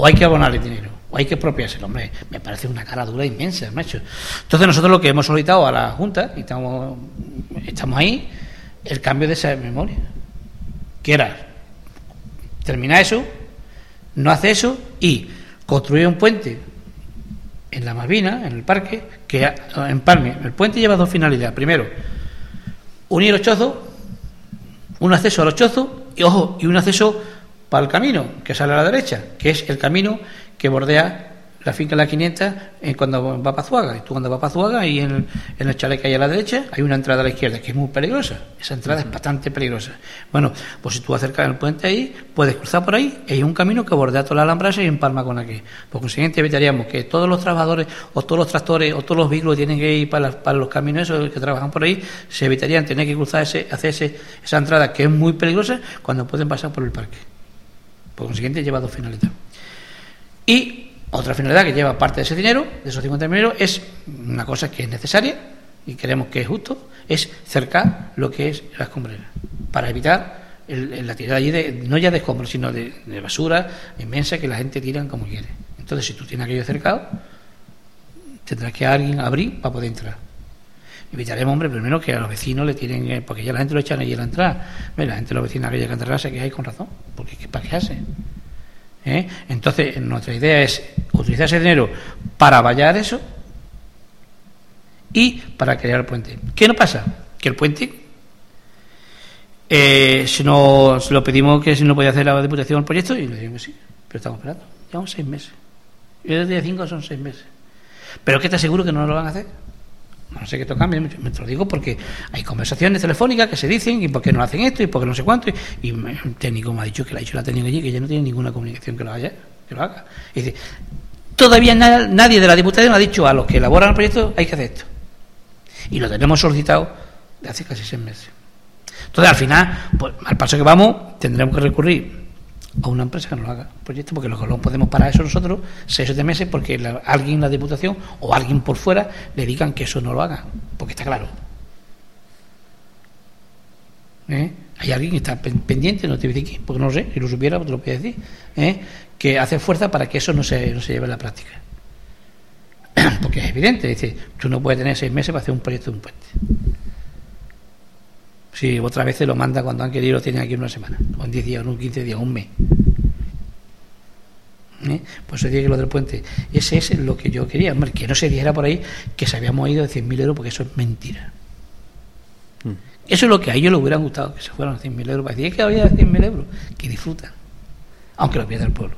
O hay que abonarle dinero, o hay que expropiárselo. Hombre, me parece una cara dura inmensa, macho. Entonces nosotros lo que hemos solicitado a la Junta, y estamos, estamos ahí, el cambio de esa memoria. Que era termina eso, no hace eso y construye un puente en la Malvina, en el parque, que empalme. El puente lleva dos finalidades. Primero, unir los chozos, un acceso a los chozos y, ojo, y un acceso para el camino que sale a la derecha, que es el camino que bordea la finca La 500 eh, cuando va a Pazuaga. Y tú cuando vas a Pazuaga y en el, en el chalet que hay a la derecha hay una entrada a la izquierda que es muy peligrosa. Esa entrada es bastante peligrosa. Bueno, pues si tú acercas el puente ahí, puedes cruzar por ahí y hay un camino que bordea toda la alhambrasa y empalma con aquí. Por consiguiente, evitaríamos que todos los trabajadores o todos los tractores o todos los vehículos que tienen que ir para, para los caminos esos que trabajan por ahí, se evitarían tener que cruzar ese, hacer esa entrada que es muy peligrosa cuando pueden pasar por el parque. Por consiguiente, lleva dos finalidades. Y otra finalidad que lleva parte de ese dinero, de esos 50 euros, es una cosa que es necesaria y creemos que es justo, es cercar lo que es la escombrera, para evitar la tirada allí, de, no ya de escombros, sino de, basura inmensa que la gente tira como quiere. Entonces, si tú tienes aquello cercado, tendrás que alguien abrir para poder entrar. Evitaremos, hombre, primero que a los vecinos le tienen, porque ya la gente lo echan allí a la entrada. La gente, los vecinos, aquella que entrarse que hay con razón, porque ¿para qué hace? ¿eh? Entonces, nuestra idea es utilizar ese dinero para vallar eso y para crear el puente. ¿Qué no pasa? Que el puente Eh, si no, se lo pedimos que si no podía hacer la Diputación el proyecto y le dijimos sí, pero estamos esperando. Llevamos seis meses. Y desde cinco son seis meses. ¿Pero qué te aseguro que no lo van a hacer? No sé esto cambie, me te lo digo porque hay conversaciones telefónicas que se dicen y por qué no hacen esto y por qué no sé cuánto. Y, un técnico me ha dicho que la ha dicho la técnica allí, que ya no tiene ninguna comunicación que lo, haya, que lo haga. Y dice, todavía nadie de la Diputación ha dicho a los que elaboran el proyecto hay que hacer esto. Y lo tenemos solicitado de hace casi seis meses. Entonces, al final, pues, al paso que vamos, tendremos que recurrir a una empresa que nos haga el proyecto, porque lo que no podemos parar eso nosotros seis o siete meses porque alguien en la Diputación o alguien por fuera le digan que eso no lo haga, porque está claro. ¿Eh? Hay alguien que está pendiente, no te voy quién, porque no lo sé, si lo supiera, pues te lo podría decir, ¿eh? que hace fuerza para que eso no se, no se lleve a la práctica. porque es evidente, dice, tú no puedes tener seis meses para hacer un proyecto de un puente. Si otra vez se lo manda cuando han querido, lo tienen aquí una semana, o en 10 días, o en 15 días, un mes. ¿Eh? Pues se que lo del puente. Ese es lo que yo quería. que no se dijera por ahí que se habíamos ido de 100.000 euros, porque eso es mentira. Mm. Eso es lo que a ellos les hubiera gustado, que se fueran a 100.000 euros. Para decir que había 100.000 euros, que disfrutan. Aunque lo pierda el pueblo.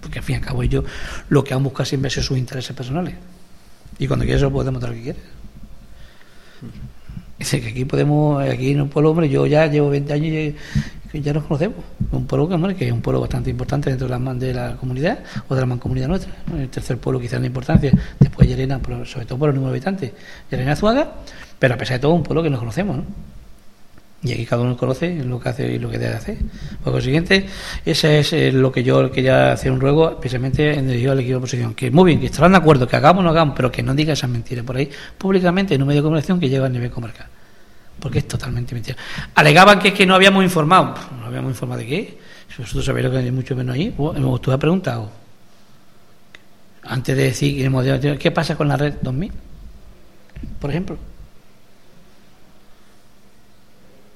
Porque al fin y al cabo ellos lo que han buscado siempre es sus intereses personales. Y cuando quieres, lo podemos dar lo que quieres. Dice que aquí podemos, aquí en un pueblo, hombre, yo ya llevo 20 años y ya nos conocemos. Un pueblo que, que es un pueblo bastante importante dentro de la, de la comunidad o de la mancomunidad nuestra. El tercer pueblo quizás en importancia, después Llerena, sobre todo por el número de habitantes, Llerena Azuaga, pero a pesar de todo un pueblo que nos conocemos, ¿no? Y aquí cada uno conoce lo que hace y lo que debe hacer. Por consiguiente, ese es eh, lo que yo quería hacer un ruego, especialmente en dirigido al equipo de oposición. Que muy bien, que estarán de acuerdo, que hagamos o no hagamos, pero que no diga esas mentiras por ahí públicamente en un medio de comunicación que lleva a nivel comarcal. Porque es totalmente mentira. Alegaban que es que no habíamos informado. ¿No habíamos informado de qué? Si vosotros sabéis lo que hay mucho menos ahí, pues, tú has preguntado. Antes de decir, ¿qué pasa con la red 2000? Por ejemplo.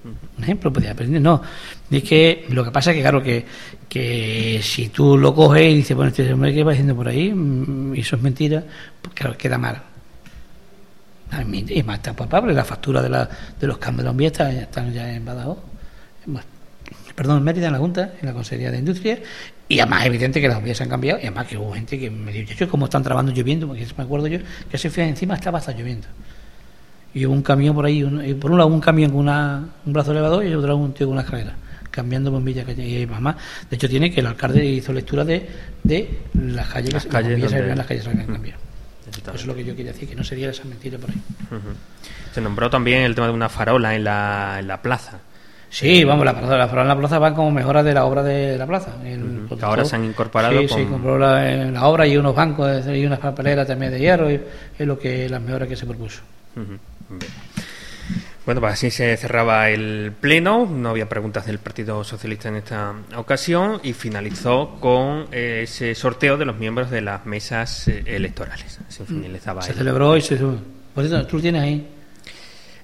Un ejemplo, podía aprender, no. Es que lo que pasa es que, claro, que, que si tú lo coges y dices, bueno, este hombre que va haciendo por ahí, mm, y eso es mentira, pues claro, queda mal. Y más está palpable, la factura de, la, de los cambios de los están, están ya en Badajoz, perdón, en Mérida, en la Junta, en la Consejería de Industria, y además es evidente que las vías se han cambiado, y además que hubo gente que me dijo, yo, ¿cómo están trabajando lloviendo? Me acuerdo yo que se fue encima estaba hasta lloviendo y un camión por ahí, por un lado un camión con una, un brazo elevador y otro lado un tío con una escalera, cambiando bombillas que y mamá. De hecho, tiene que el alcalde hizo lectura de, de las calles, las, calles donde... las calles se habían cambiado. Eso es lo que yo quería decir, que no sería esa mentira por ahí. Se nombró también el tema de una farola en la, en la plaza. Sí, vamos, la, la farola en la plaza van como mejoras de la obra de la plaza. ahora se han incorporado. Sí, sí, compró la, la, obra y unos bancos y unas papeleras también de hierro, y es lo que las mejoras que se propuso. Bueno, pues así se cerraba el pleno, no había preguntas del Partido Socialista en esta ocasión y finalizó con eh, ese sorteo de los miembros de las mesas eh, electorales. Se finalizaba. Se celebró y se... ¿Tú tienes ahí?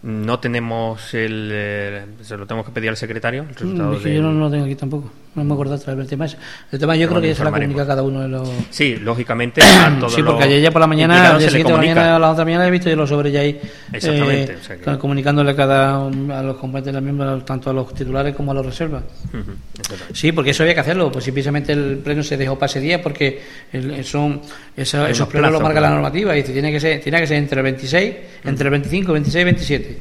No tenemos el. Eh, se lo tengo que pedir al secretario. El resultado mm, Yo no, lo tengo aquí tampoco. No me acuerdo otra vez el tema El tema yo creo que ya se la comunica a cada uno de los. Sí, lógicamente. A todos sí, porque ayer ya por la mañana, al siguiente mañana, a la otra mañana he visto yo los sobres ya ahí. Exactamente. Eh, comunicándole a cada a los compañeros miembros, tanto a los titulares como a los reservas. sí, porque eso había que hacerlo. Pues simplemente el pleno se dejó para ese día porque el, son, esos plenos lo marca la normativa y tiene que ser, tiene que ser entre el 26, entre el 25, 26 y 27.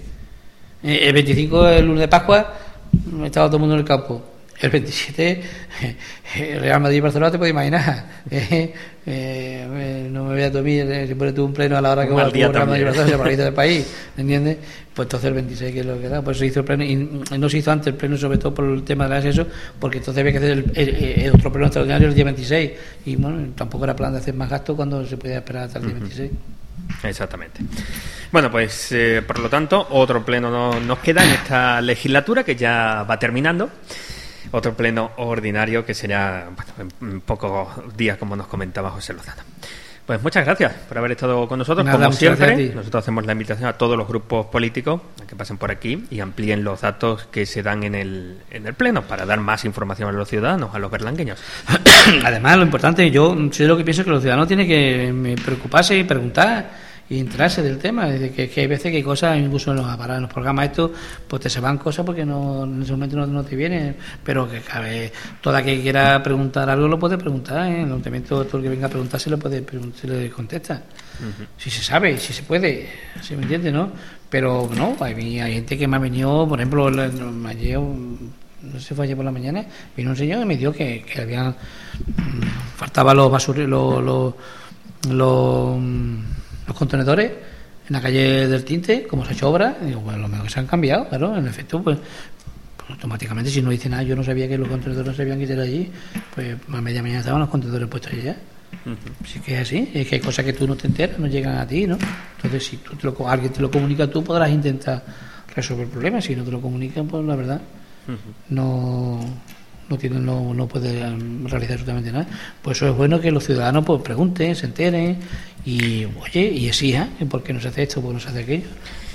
Eh, el 25, el lunes de Pascua, estaba todo el mundo en el campo. El 27, el Real Madrid y Barcelona te puedes imaginar. Eh, eh, no me voy a tomar, si pones tú un pleno a la hora que va a Real Madrid y Barcelona, del país, ¿entiendes? Pues entonces el 26, que es lo que da. Pues se hizo el pleno, y no se hizo antes el pleno, sobre todo por el tema del acceso, porque entonces había que hacer el, otro pleno extraordinario el día 26. Y bueno, tampoco era plan de hacer más gasto cuando se podía esperar hasta el día 26. Exactamente. Bueno, pues eh, por lo tanto, otro pleno no, nos queda en esta legislatura que ya va terminando. Otro pleno ordinario que será en pocos días, como nos comentaba José Lozano. Pues muchas gracias por haber estado con nosotros. como siempre, nosotros hacemos la invitación a todos los grupos políticos a que pasen por aquí y amplíen los datos que se dan en el, en el Pleno para dar más información a los ciudadanos, a los berlangueños. Además, lo importante, yo soy lo que pienso que los ciudadanos tienen que preocuparse y preguntar y enterarse del tema. De que, que, hay veces que hay cosas, incluso en los, en los programas estos, pues te se van cosas porque no, en ese momento no, te vienen, pero que cabe, toda que quiera preguntar algo lo puede preguntar, ¿eh? en el todo el que venga a preguntar se le puede se le contesta. Si se sabe, si se puede, si me entiende, ¿no? Pero no, hay, hay gente que me ha venido, por ejemplo, ayer no sé, fue ayer por la mañana, vino un señor y me dijo que, que habían mm, faltaban los basureros, los, los, los, contenedores en la calle del Tinte, como se ha hecho obra, y digo, bueno, lo mejor que se han cambiado, claro, en efecto, pues, pues, automáticamente si no dice nada, yo no sabía que los contenedores no se habían quitado allí, pues a media mañana estaban los contenedores puestos allí ya. Sí que es así, es que hay cosas que tú no te enteras, no llegan a ti, ¿no? Entonces, si tú te lo, alguien te lo comunica, tú podrás intentar resolver el problema, si no te lo comunican, pues la verdad no no tiene, no, no puede realizar absolutamente nada. Pues eso es bueno que los ciudadanos pues pregunten, se enteren y oye y exijan por qué no se hace esto, por qué no se hace aquello.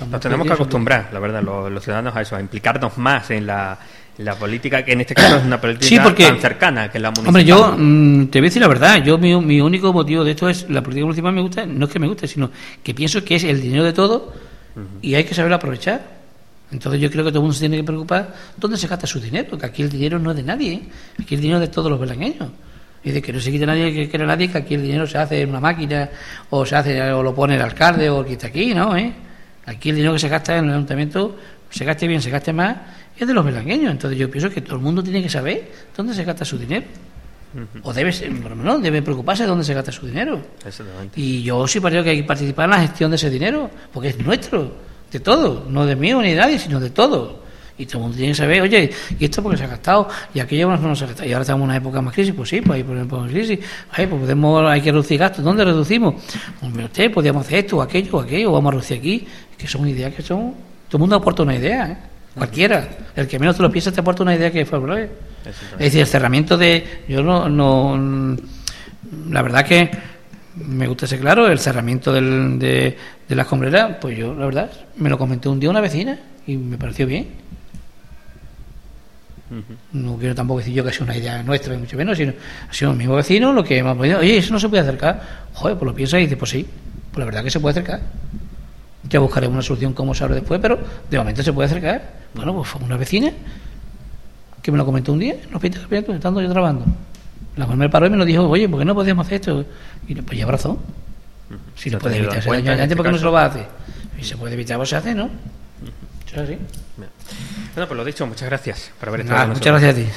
Nos tenemos que acostumbrar, la verdad, los, ciudadanos a eso, a implicarnos más en la, la política, que en este caso es una política tan cercana que la municipal. Hombre, yo mm, te voy a decir la verdad, yo mi, mi, único motivo de esto es la política municipal me gusta, no es que me guste, sino que pienso que es el dinero de todo y hay que saberlo aprovechar. Entonces yo creo que todo el mundo se tiene que preocupar dónde se gasta su dinero, que aquí el dinero no es de nadie, ¿eh? aquí el dinero es de todos los belañeños. Y de que no se quite nadie, que quiera nadie, que aquí el dinero se hace en una máquina, o se hace, o lo pone el alcalde, o el que está aquí, ¿no? ¿Eh? Aquí el dinero que se gasta en el ayuntamiento, se gaste bien, se gaste más, es de los belangueños. Entonces yo pienso que todo el mundo tiene que saber dónde se gasta su dinero. O debe, por lo menos, debe preocuparse de dónde se gasta su dinero. Y yo sí parece que hay que participar en la gestión de ese dinero, porque es nuestro de todo, no de mío ni de nadie, sino de todo. Y todo el mundo tiene que saber, oye, ¿y esto porque se ha gastado? ¿Y aquello no se ha gastado? Y ahora estamos en una época más crisis, pues sí, pues ahí por ejemplo crisis, pues podemos, hay que reducir gastos, ¿dónde reducimos? Pues usted, podríamos hacer esto o aquello o aquello, vamos a reducir aquí, que son ideas que son, todo el mundo aporta una idea, ¿eh? cualquiera, el que menos te lo piensa te aporta una idea que es favorable. Es decir, el cerramiento de, yo no, no, la verdad que me gusta ser claro, el cerramiento del, de, de la escombrera, pues yo, la verdad, me lo comentó un día una vecina y me pareció bien. No quiero tampoco decir yo que sea una idea nuestra, mucho menos, sino ha sido el mismo vecino lo que me ha podido, oye, eso no se puede acercar. Joder, pues lo piensa y dice, pues sí, pues la verdad que se puede acercar. Ya buscaremos una solución como se abre después, pero de momento se puede acercar. Bueno, pues fue una vecina que me lo comentó un día, no pinta estando yo trabajando. La cual me paró y me lo dijo, oye, ¿por qué no podíamos hacer esto? Y pues ya abrazó. Si lo puede evitar ese daño ¿por qué no se lo va a hacer? Si se puede evitar, pues se hace, ¿no? Eso es así. Bueno, pues lo dicho, muchas gracias por haber estado Muchas gracias a ti.